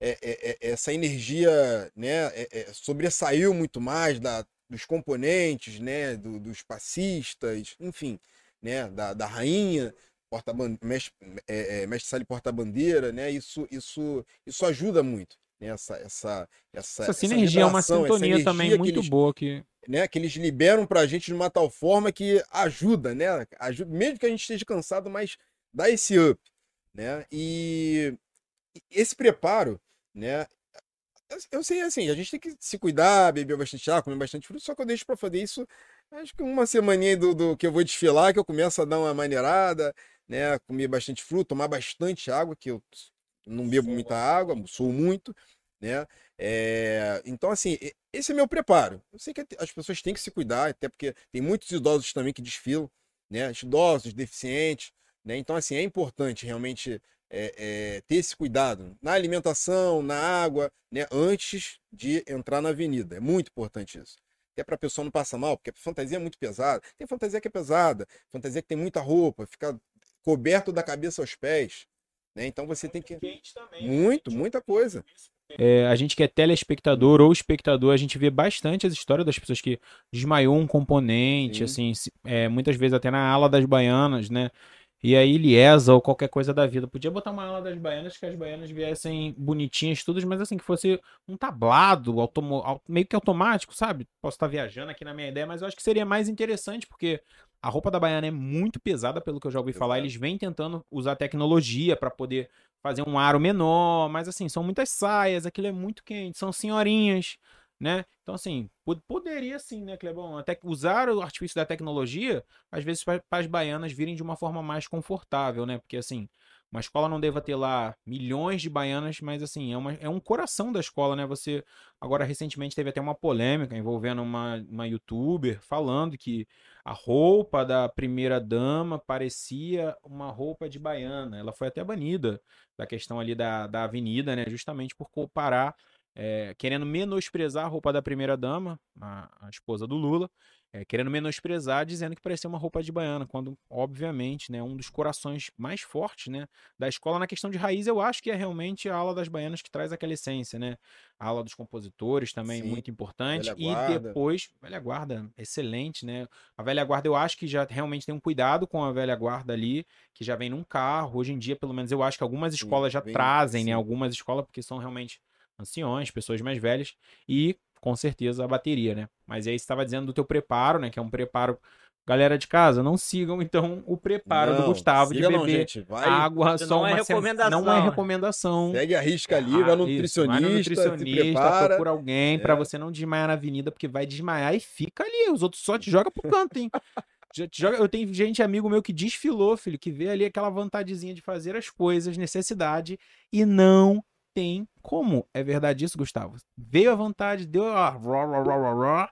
é, é- é- essa energia, né? é- é, sobressaiu muito mais da, dos componentes, né? do- dos passistas, enfim né, da, da rainha, porta mestre, é, é, mestre Sali porta-bandeira, né, isso, isso, isso ajuda muito, né, essa, essa, essa, Essa sinergia é uma vibração, essa sintonia também que muito eles, boa que né, que eles liberam pra gente de uma tal forma que ajuda, né, ajuda, mesmo que a gente esteja cansado, mas dá esse up, né, e esse preparo, né, eu- sei assim, a gente tem que se cuidar, beber bastante água, comer bastante fruta, só que eu deixo pra fazer isso Acho que uma semaninha do, do que eu vou desfilar, que eu começo a dar uma maneirada, né? Comer bastante fruta, tomar bastante água, que eu não bebo muita água, sou muito, né? É, então, assim, esse é meu preparo. Eu sei que as pessoas têm que se cuidar, até porque tem muitos idosos também que desfilam, né? Idosos, deficientes, né? Então, assim, é importante realmente é, é, ter esse cuidado na alimentação, na água, né? Antes de entrar na avenida. É muito importante isso que é pra pessoa não passar mal, porque a fantasia é muito pesada. Tem fantasia que é pesada, fantasia que tem muita roupa, fica coberto da cabeça aos pés, né? Então você tem que muito, muita coisa. É, a gente que é telespectador ou espectador, a gente vê bastante as histórias das pessoas que desmaiou um componente, Sim. assim, é, muitas vezes até na ala das baianas, né? E aí liesa ou qualquer coisa da vida. Podia botar uma ala das baianas que as baianas viessem bonitinhas, todas, mas assim, que fosse um tablado, meio que automático, sabe? Posso estar viajando aqui na minha ideia, mas eu acho que seria mais interessante, porque a roupa da baiana é muito pesada, pelo que eu já ouvi falar. Exato. Eles vêm tentando usar tecnologia para poder fazer um aro menor, mas assim, são muitas saias, aquilo é muito quente, são senhorinhas, né? Então, assim, pod- poderia sim, né, Clebão? Até usar o artifício da tecnologia, às vezes, para as baianas virem de uma forma mais confortável, né? Porque, assim, uma escola não deva ter lá milhões de baianas, mas, assim, é, uma, é um coração da escola, né? Você, agora, recentemente, teve até uma polêmica envolvendo uma, uma youtuber falando que a roupa da primeira dama parecia uma roupa de baiana. Ela foi até banida da questão ali da, da avenida, né? Justamente por comparar, é, querendo menosprezar a roupa da primeira dama, a, a esposa do Lula, é, querendo menosprezar, dizendo que parecia uma roupa de baiana, quando, obviamente, né, um dos corações mais fortes, né, da escola na questão de raiz, eu acho que é realmente a ala das baianas que traz aquela essência, né? A ala dos compositores também Sim, muito importante. E depois, velha guarda, excelente, né? A velha guarda eu acho que já realmente tem um cuidado com a velha guarda ali, que já vem num carro. Hoje em dia, pelo menos, eu acho que algumas escolas já vem- trazem, né? Algumas escolas, porque são realmente anciões, pessoas mais velhas, e com certeza a bateria, né? Mas aí você estava dizendo do teu preparo, né? Que é um preparo Galera de casa, não sigam então o preparo do Não, Gustavo de não, beber gente. Vai, água só não é uma semana. recomendação. Não é recomendação. segue a risca ali, vai no Ah, nutricionista, vai no nutricionista, prepara. procura alguém pra É. você não desmaiar na avenida, porque vai desmaiar e fica ali. Os outros só te jogam pro canto, hein? Joga- Eu tenho gente, amigo meu, que desfilou, filho, que vê ali aquela vantagemzinha de fazer as coisas, necessidade, e não tem como. É verdade isso, Gustavo? Veio a vontade, deu ró.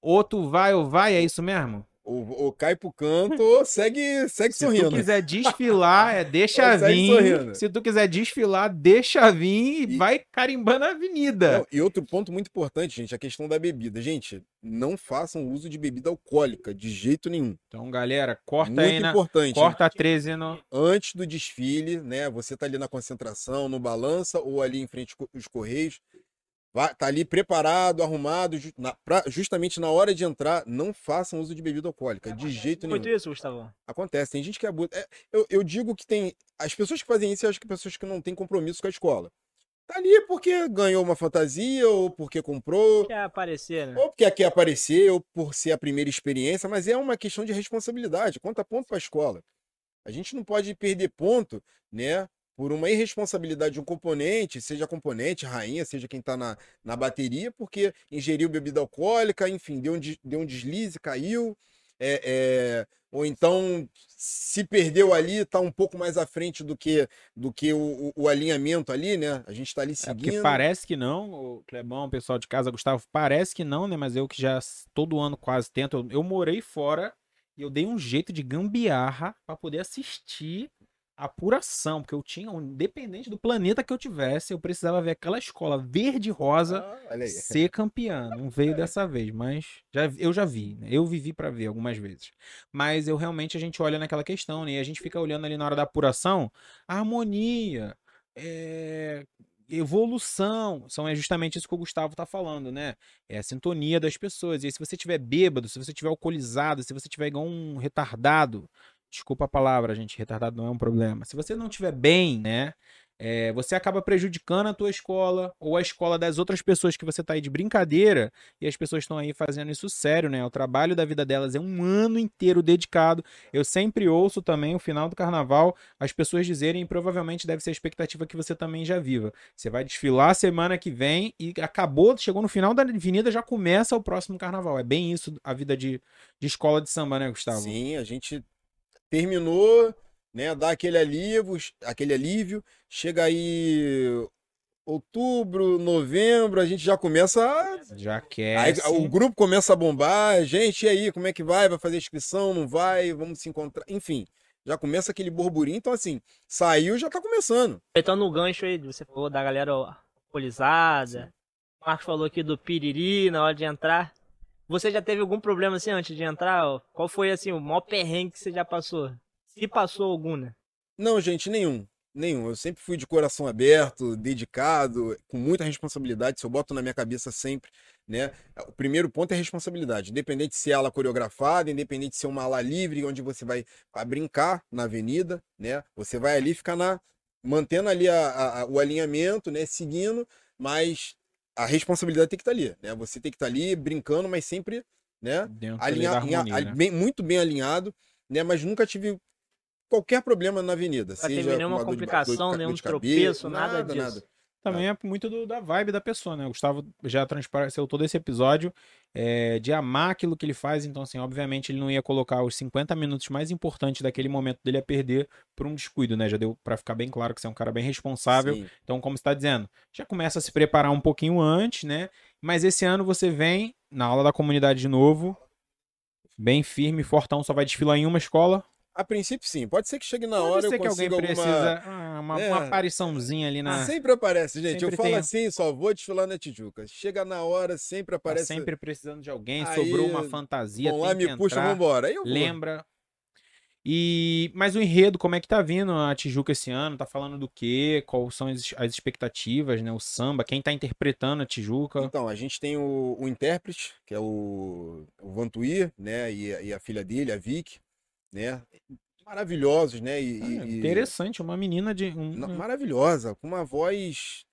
Ou tu vai ou vai, é isso mesmo? Ou, ou cai pro canto, ou segue, segue Se sorrindo. tu quiser desfilar, é deixa vir. Se tu quiser desfilar, deixa vir e, E- vai carimbando a avenida. Não, e outro ponto muito importante, gente, a questão da bebida. Gente, não façam uso de bebida alcoólica, de jeito nenhum. Então, galera, corta muito aí na. importante. Corta a 13 no. Antes do desfile, né? Você tá ali na concentração, no balança, ou ali em frente aos correios. Vai, tá ali preparado, arrumado, na- pra- justamente na hora de entrar, não façam uso de bebida alcoólica, de jeito nenhum. Muito isso, Gustavo. Acontece, tem gente que abusa. É, eu, eu digo que tem. As pessoas que fazem isso, eu acho que pessoas que não têm compromisso com a escola. Tá ali porque ganhou uma fantasia, ou porque comprou, Quer aparecer, né? ou porque quer aparecer, ou por ser a primeira experiência, mas é uma questão de responsabilidade. Conta ponto para a escola. A gente não pode perder ponto, né? Por uma irresponsabilidade de um componente, seja componente, rainha, seja quem tá na, na bateria, porque ingeriu bebida alcoólica, enfim, deu um, deu um deslize, caiu, é, é, ou então se perdeu ali, tá um pouco mais à frente do que, do que o, o- alinhamento ali, né? A gente tá ali É porque seguindo. parece que não, o Clebão, o pessoal de casa, Gustavo, parece que não, né? Mas eu que já todo ano quase tento. Eu, eu morei fora e eu dei um jeito de gambiarra pra poder assistir apuração, porque eu tinha, independente do planeta que eu tivesse, eu precisava ver aquela escola verde e rosa Ah, ser campeã. Não veio dessa vez, mas já, eu já vi, né? Eu vivi pra ver algumas vezes. Mas eu realmente a gente olha naquela questão, né? E a gente fica olhando ali na hora da apuração, a harmonia, é, evolução, são é justamente isso que o Gustavo tá falando, né? É a sintonia das pessoas. E aí, se você tiver bêbado, se você tiver alcoolizado, se você tiver igual um retardado, desculpa a palavra, gente, retardado não é um problema. Se você não tiver bem, né? é, você acaba prejudicando a tua escola ou a escola das outras pessoas que você tá aí de brincadeira e as pessoas estão aí fazendo isso sério, né? O trabalho da vida delas é um ano inteiro dedicado. Eu sempre ouço também o final do carnaval as pessoas dizerem, e provavelmente deve ser a expectativa que você também já viva. Você vai desfilar semana que vem e acabou, chegou no final da avenida, já começa o próximo carnaval. É bem isso a vida de, de escola de samba, né, Gustavo? Sim, a gente terminou, né? Dá aquele alívio, aquele alívio. Chega aí outubro, novembro, a gente já começa. a- Já Aí, quer. o grupo começa a bombar. Gente, e aí, como é que vai? Vai fazer inscrição? Não vai? Vamos se encontrar. Enfim, já começa aquele burburinho. Então, assim, saiu, já tá começando. Aproveitando o gancho aí, você falou da galera alcoolizada. O Marcos falou aqui do piriri na hora de entrar. Você já teve algum problema assim antes de entrar? Qual foi assim o maior perrengue que você já passou? Se passou algum, né? Não, gente, nenhum. Nenhum. Eu sempre fui de coração aberto, dedicado, com muita responsabilidade. Se eu boto na minha cabeça sempre, né? O primeiro ponto é responsabilidade. Independente se é aula coreografada, independente se é uma aula livre, onde você vai brincar na avenida, né? Você vai ali ficar na. mantendo ali a- a- o alinhamento, né? Seguindo, mas a responsabilidade tem que estar ali, né? Você tem que estar ali brincando, mas sempre, né? Alinha- harmonia, né? bem- muito bem alinhado, né? Mas nunca tive qualquer problema na avenida. Teve seja nenhuma dor de- complicação, dor de ca- nenhum de cabeça, tropeço, nada disso. Também é muito do- da vibe da pessoa, né? O Gustavo já transpareceu todo esse episódio é, de amar aquilo que ele faz. Então, assim, obviamente ele não ia colocar os 50 minutos mais importantes daquele momento dele a perder por um descuido, né? Já deu pra ficar bem claro que você é um cara bem responsável. Sim. Então, como você tá dizendo, já começa a se preparar um pouquinho antes, né? Mas esse ano você vem na aula da comunidade de novo, bem firme, fortão, só vai desfilar em uma escola. A princípio, sim. Pode ser que chegue na Pode hora ser eu que alguém consiga alguma... precisa. ah, uma, É. uma apariçãozinha ali na. Sempre aparece, gente. Sempre eu falo tem. assim, só vou desfilar na Tijuca. Chega na hora, sempre Tá aparece. sempre precisando de alguém, Aí, sobrou uma fantasia, Vão lá, me puxa, entrar, vambora. Aí eu vou. lembra. E mas o enredo, como é que tá vindo a Tijuca esse ano? Tá falando do quê? Quais são as, as expectativas, né? O samba, quem tá interpretando a Tijuca? Então, a gente tem o, o intérprete, que é o, o Vantuir, né? E, a- e a filha dele, a Vic, né? Maravilhosos, né? E, Ah, e- interessante, uma menina de um, maravilhosa, com uma voz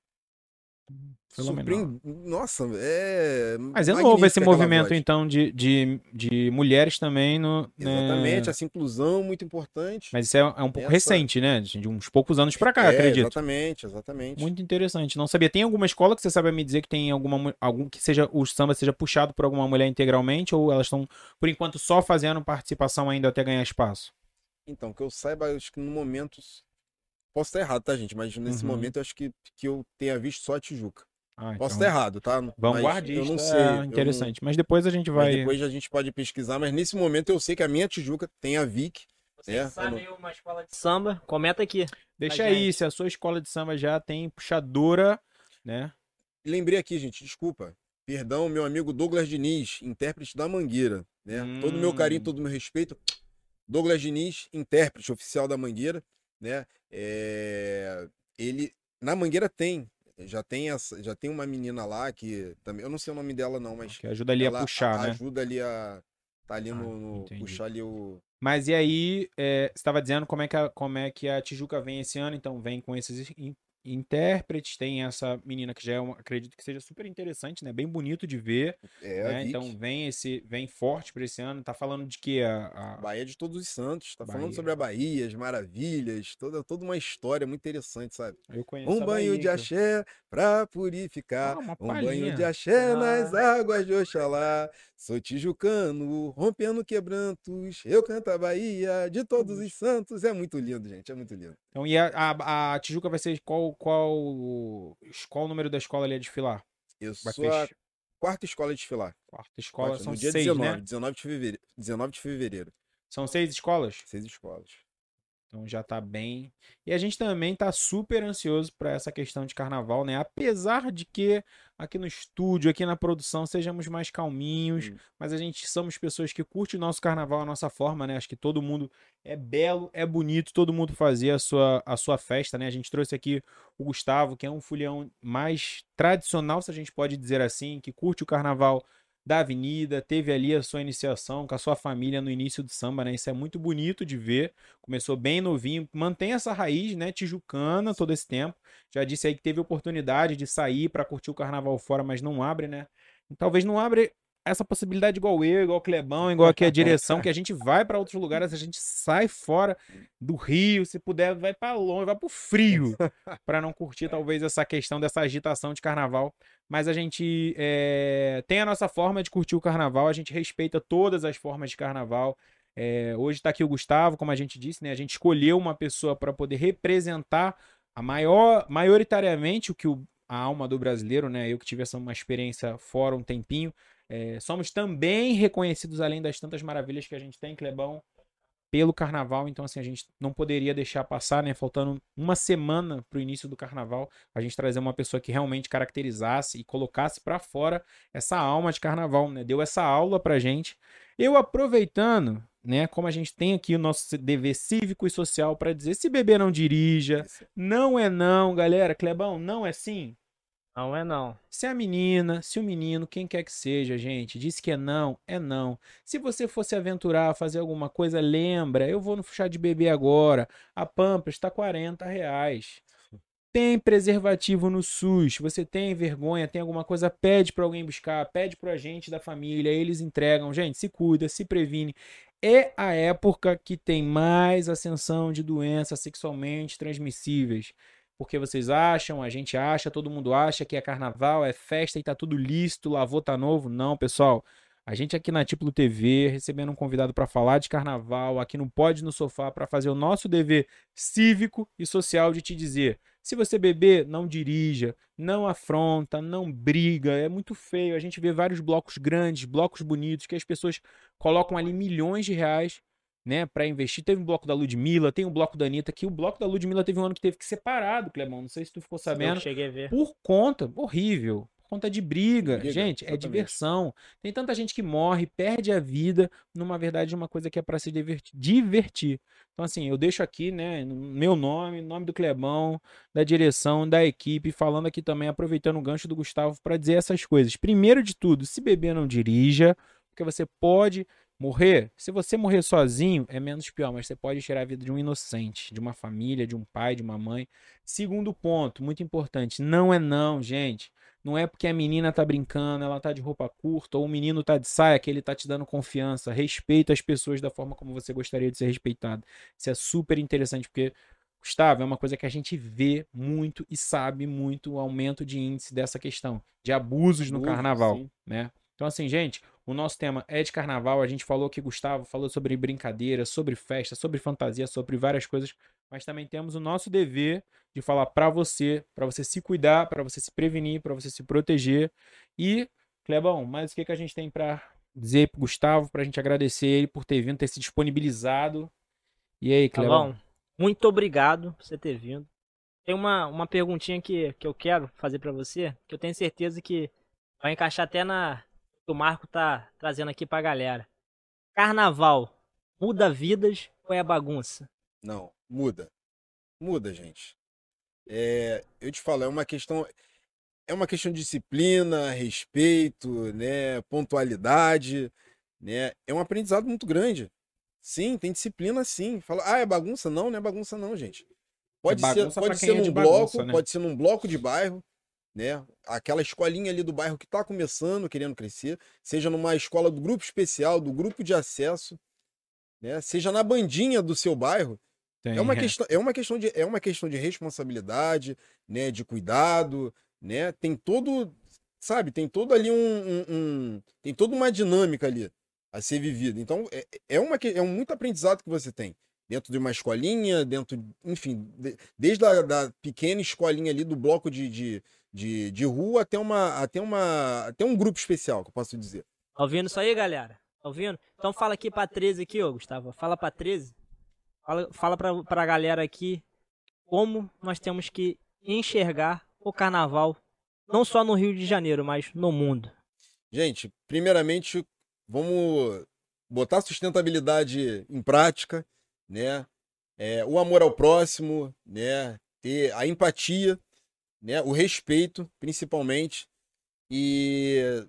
Surpreende... Nossa, é. Mas é novo esse movimento, então, de, de, de mulheres também no. né? Exatamente, essa inclusão muito importante. Mas isso é, é um pouco Essa- recente, né? De uns poucos anos pra cá, É, acredito. Exatamente, exatamente. Muito interessante. Não sabia. Tem alguma escola que você sabe me dizer que tem alguma algum que seja o samba seja puxado por alguma mulher integralmente ou elas estão por enquanto só fazendo participação ainda até ganhar espaço? Então, que eu saiba, acho que no momento. Posso estar errado, tá, gente? Mas nesse Uhum. momento eu acho que, que eu tenha visto só a Tijuca. Ah, Posso então, estar errado, tá? Mas Vanguardista, eu não sei. é eu não- interessante. Mas depois a gente Mas vai. depois a gente pode pesquisar, mas nesse momento eu sei que a minha Tijuca tem a Vic. Vocês É, sabem uma escola de samba? Comenta aqui. Deixa Mas, aí, gente- se a sua escola de samba já tem puxadora, né? Lembrei aqui, gente, desculpa. Perdão, meu amigo Douglas Diniz, intérprete da Mangueira. Né? Todo o meu carinho, Hum. todo o meu respeito. Douglas Diniz, intérprete oficial da Mangueira. Né? É, Ele, na Mangueira tem. Já tem, essa, já tem uma menina lá que também. Eu não sei o nome dela, não, mas. Que ajuda ali a puxar, né? ajuda ali a. Tá ali Ah, no. no- puxar ali o. Mas e aí, é, você estava dizendo como é, que a, como é que a Tijuca vem esse ano, então vem com esses intérpretes, tem essa menina que já é, uma, acredito que seja super interessante, né? Bem bonito de ver, É, né? Então vem esse, vem forte para esse ano. Tá falando de que a, a- Bahia de Todos os Santos. Tá Bahia. falando sobre a Bahia, as maravilhas, toda, toda uma história muito interessante, sabe? eu conheço Um banho Bahia, de axé pra purificar. Ah, um banho de axé Ah. nas águas de Oxalá. Sou tijucano, rompendo quebrantos. Eu canto a Bahia de todos os santos. É muito lindo, gente. É muito lindo. Então, e a, a, a Tijuca vai ser qual, qual, qual o número da escola ali a desfilar? Eu Vai sou a quarta escola a desfilar. Quarta escola, Quarta, são no dia seis, 19, né? 19 de fevereiro. 19 de fevereiro. São seis escolas? Seis escolas. Então já tá bem. E a gente também tá super ansioso para essa questão de carnaval, né? Apesar de que aqui no estúdio, aqui na produção, sejamos mais calminhos, Hum. mas a gente somos pessoas que curtem o nosso carnaval, a nossa forma, né? Acho que todo mundo é belo, é bonito, todo mundo fazer a sua, a sua festa, né? A gente trouxe aqui o Gustavo, que é um fulhão mais tradicional, se a gente pode dizer assim, que curte o carnaval da avenida, teve ali a sua iniciação com a sua família no início do samba, né? Isso é muito bonito de ver. Começou bem novinho, mantém essa raiz, né, tijucana todo esse tempo. Já disse aí que teve oportunidade de sair para curtir o carnaval fora, mas não abre, né? Talvez não abre essa possibilidade igual eu, igual o Clebão, igual aqui a direção, que a gente vai para outros lugares, a gente sai fora do Rio, se puder, vai para longe, vai pro frio, para não curtir talvez essa questão dessa agitação de carnaval. Mas a gente é, tem a nossa forma de curtir o carnaval, a gente respeita todas as formas de carnaval. É, hoje está aqui o Gustavo, como a gente disse, né? A gente escolheu uma pessoa para poder representar a maior, maioritariamente o que o, a alma do brasileiro, né? Eu que tive essa uma experiência fora um tempinho. É, somos também reconhecidos, além das tantas maravilhas que a gente tem, Clebão, pelo carnaval. Então, assim, a gente não poderia deixar passar, né? Faltando uma semana para o início do carnaval, a gente trazer uma pessoa que realmente caracterizasse e colocasse para fora essa alma de carnaval, né? Deu essa aula pra gente. Eu aproveitando, né, como a gente tem aqui o nosso dever cívico e social para dizer, se beber não dirija, não é não, galera. Clebão, não é sim. Não é não. Se a menina, se o menino, quem quer que seja, gente, disse que é não, é não. Se você fosse aventurar, fazer alguma coisa, lembra, eu vou no chá de bebê agora. A Pampers está 40 reais. Tem preservativo no SUS. Você tem vergonha, tem alguma coisa, pede para alguém buscar, pede para gente da família, eles entregam. Gente, se cuida, se previne. É a época que tem mais ascensão de doenças sexualmente transmissíveis. Porque vocês acham, a gente acha, todo mundo acha que é carnaval, é festa e tá tudo lícito, lavou tá novo. Não, pessoal. A gente aqui na Título TV, recebendo um convidado para falar de carnaval, aqui no Pode no Sofá, para fazer o nosso dever cívico e social de te dizer: se você beber, não dirija, não afronta, não briga, é muito feio. A gente vê vários blocos grandes, blocos bonitos, que as pessoas colocam ali milhões de reais né, para investir. Teve um bloco da Ludmilla, tem o bloco da Anitta, que o bloco da Ludmilla teve um ano que teve que ser parado, Clemão. Não sei se tu ficou Eu sabendo. cheguei a ver. Por conta, horrível. Por conta de briga. Briga, gente, é exatamente. diversão. Tem tanta gente que morre, perde a vida, numa verdade, uma coisa que é para se divertir, divertir. Então, assim, eu deixo aqui, né, meu nome, nome do Clebão, da direção, da equipe, falando aqui também, aproveitando o gancho do Gustavo para dizer essas coisas. Primeiro de tudo, se beber, não dirija, porque você pode Morrer, se você morrer sozinho, é menos pior, mas você pode tirar a vida de um inocente, de uma família, de um pai, de uma mãe. Segundo ponto, muito importante, não é não, gente. Não é porque a menina tá brincando, ela tá de roupa curta, ou o menino tá de saia, que ele tá te dando confiança. Respeita as pessoas da forma como você gostaria de ser respeitado. Isso é super interessante, porque, Gustavo, é uma coisa que a gente vê muito e sabe muito o aumento de índice dessa questão, de abusos no carnaval, sim. né? Então, assim, gente, o nosso tema é de carnaval. A gente falou que Gustavo falou sobre brincadeira, sobre festa, sobre fantasia, sobre várias coisas. Mas também temos o nosso dever de falar pra você, pra você se cuidar, pra você se prevenir, pra você se proteger. E, Clebão, mais o que, que a gente tem pra dizer pro Gustavo, pra gente agradecer ele por ter vindo, ter se disponibilizado. E aí, Tá Clebão? bom? Muito obrigado por você ter vindo. Tem uma, uma perguntinha que, que eu quero fazer pra você, que eu tenho certeza que vai encaixar até na que o Marco tá trazendo aqui pra galera. Carnaval muda vidas ou é bagunça? Não, muda. Muda, gente. É, eu te falo, é uma questão. É uma questão de disciplina, respeito, né? Pontualidade, né? É um aprendizado muito grande. Sim, tem disciplina sim. Fala, ah, é bagunça? Não, não é bagunça, não, gente. Pode ser, bagunça pra pode ser é num de bloco, bagunça, né? pode ser num bloco de bairro, né? Aquela escolinha ali do bairro que tá começando, querendo crescer, seja numa escola do grupo especial, do grupo de acesso, né? Seja na bandinha do seu bairro. Tem, É uma, questão, é, uma questão de, é uma questão de responsabilidade, né? De cuidado, né? Tem todo, sabe? Tem todo ali um, um- um- tem toda uma dinâmica ali a ser vivida. Então é, é, uma, é um muito aprendizado que você tem dentro de uma escolinha, dentro, enfim, de- desde a da pequena escolinha ali do bloco de, de, de, de rua até uma, até uma, até um grupo especial, que eu posso dizer. Tá ouvindo isso aí, galera? Tá ouvindo? Então fala aqui pra 13 aqui, ô Gustavo. Fala pra 13. Fala, fala pra, pra galera aqui como nós temos que enxergar o carnaval, não só no Rio de Janeiro, mas no mundo. Gente, primeiramente, vamos botar sustentabilidade em prática, né? É, o amor ao próximo, né? Ter a empatia, né? O respeito, principalmente. E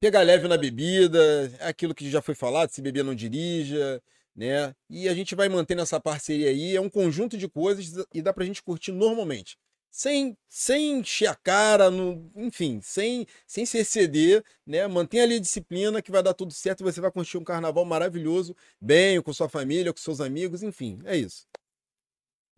pegar leve na bebida, aquilo que já foi falado, se beber não dirija, né? E a gente vai mantendo essa parceria aí, é um conjunto de coisas e dá pra gente curtir normalmente. Sem, sem encher a cara, no, enfim, sem, sem se exceder, né? Mantenha ali a disciplina que vai dar tudo certo e você vai curtir um carnaval maravilhoso, bem, com sua família, com seus amigos, enfim, é isso.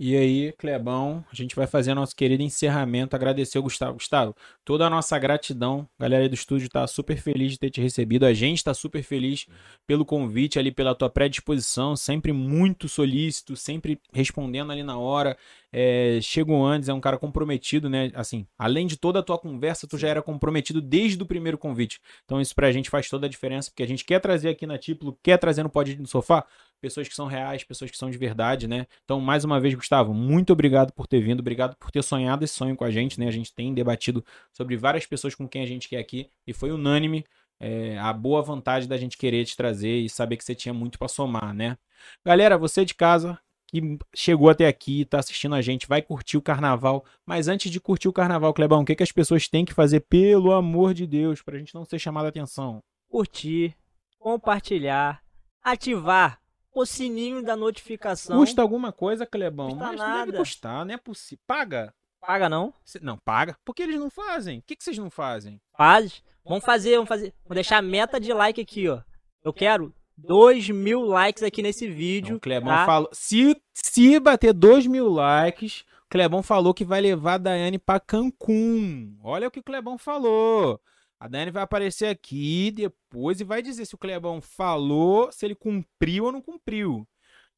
E aí, Clebão, a gente vai fazer nosso querido encerramento. Agradecer o Gustavo. Gustavo, toda a nossa gratidão. A galera do estúdio tá super feliz de ter te recebido. A gente tá super feliz pelo convite ali, pela tua predisposição. Sempre muito solícito, sempre respondendo ali na hora. É, chegou antes, é um cara comprometido, né? Assim, além de toda a tua conversa, tu já era comprometido desde o primeiro convite. Então isso pra gente faz toda a diferença, porque a gente quer trazer aqui na Título, quer trazer no Pode no Sofá, pessoas que são reais, pessoas que são de verdade, né? Então, mais uma vez, Gustavo, muito obrigado por ter vindo, obrigado por ter sonhado esse sonho com a gente, né? A gente tem debatido sobre várias pessoas com quem a gente quer aqui e foi unânime é, a boa vontade da gente querer te trazer e saber que você tinha muito pra somar, né? Galera, você de casa que chegou até aqui, tá assistindo a gente, vai curtir o carnaval. Mas antes de curtir o carnaval, Clebão, o que, que as pessoas têm que fazer, pelo amor de Deus, pra gente não ser chamado a atenção? Curtir, compartilhar, ativar o sininho da notificação. Custa alguma coisa, Clebão? Custa mas nada. deve custar, não é possível. Paga? Paga não? Não, paga. Por que eles não fazem? O que, que vocês não fazem? Faz. Vamos fazer, vamos fazer. Vamos deixar a meta de like aqui, ó. Eu quero 2 mil likes aqui nesse vídeo. Então, o Clebão tá? falou. Se, se bater 2 mil likes, o Clebão falou que vai levar a Daiane pra Cancún. Olha o que o Clebão falou. A Daiane vai aparecer aqui depois e vai dizer se o Clebão falou, se ele cumpriu ou não cumpriu.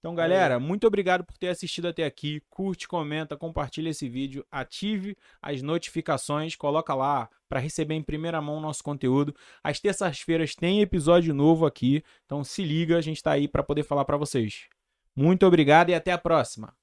Então, galera, muito obrigado por ter assistido até aqui. Curte, comenta, compartilha esse vídeo, ative as notificações, coloca lá para receber em primeira mão o nosso conteúdo. Às terças-feiras tem episódio novo aqui, então se liga, a gente tá aí para poder falar para vocês. Muito obrigado e até a próxima.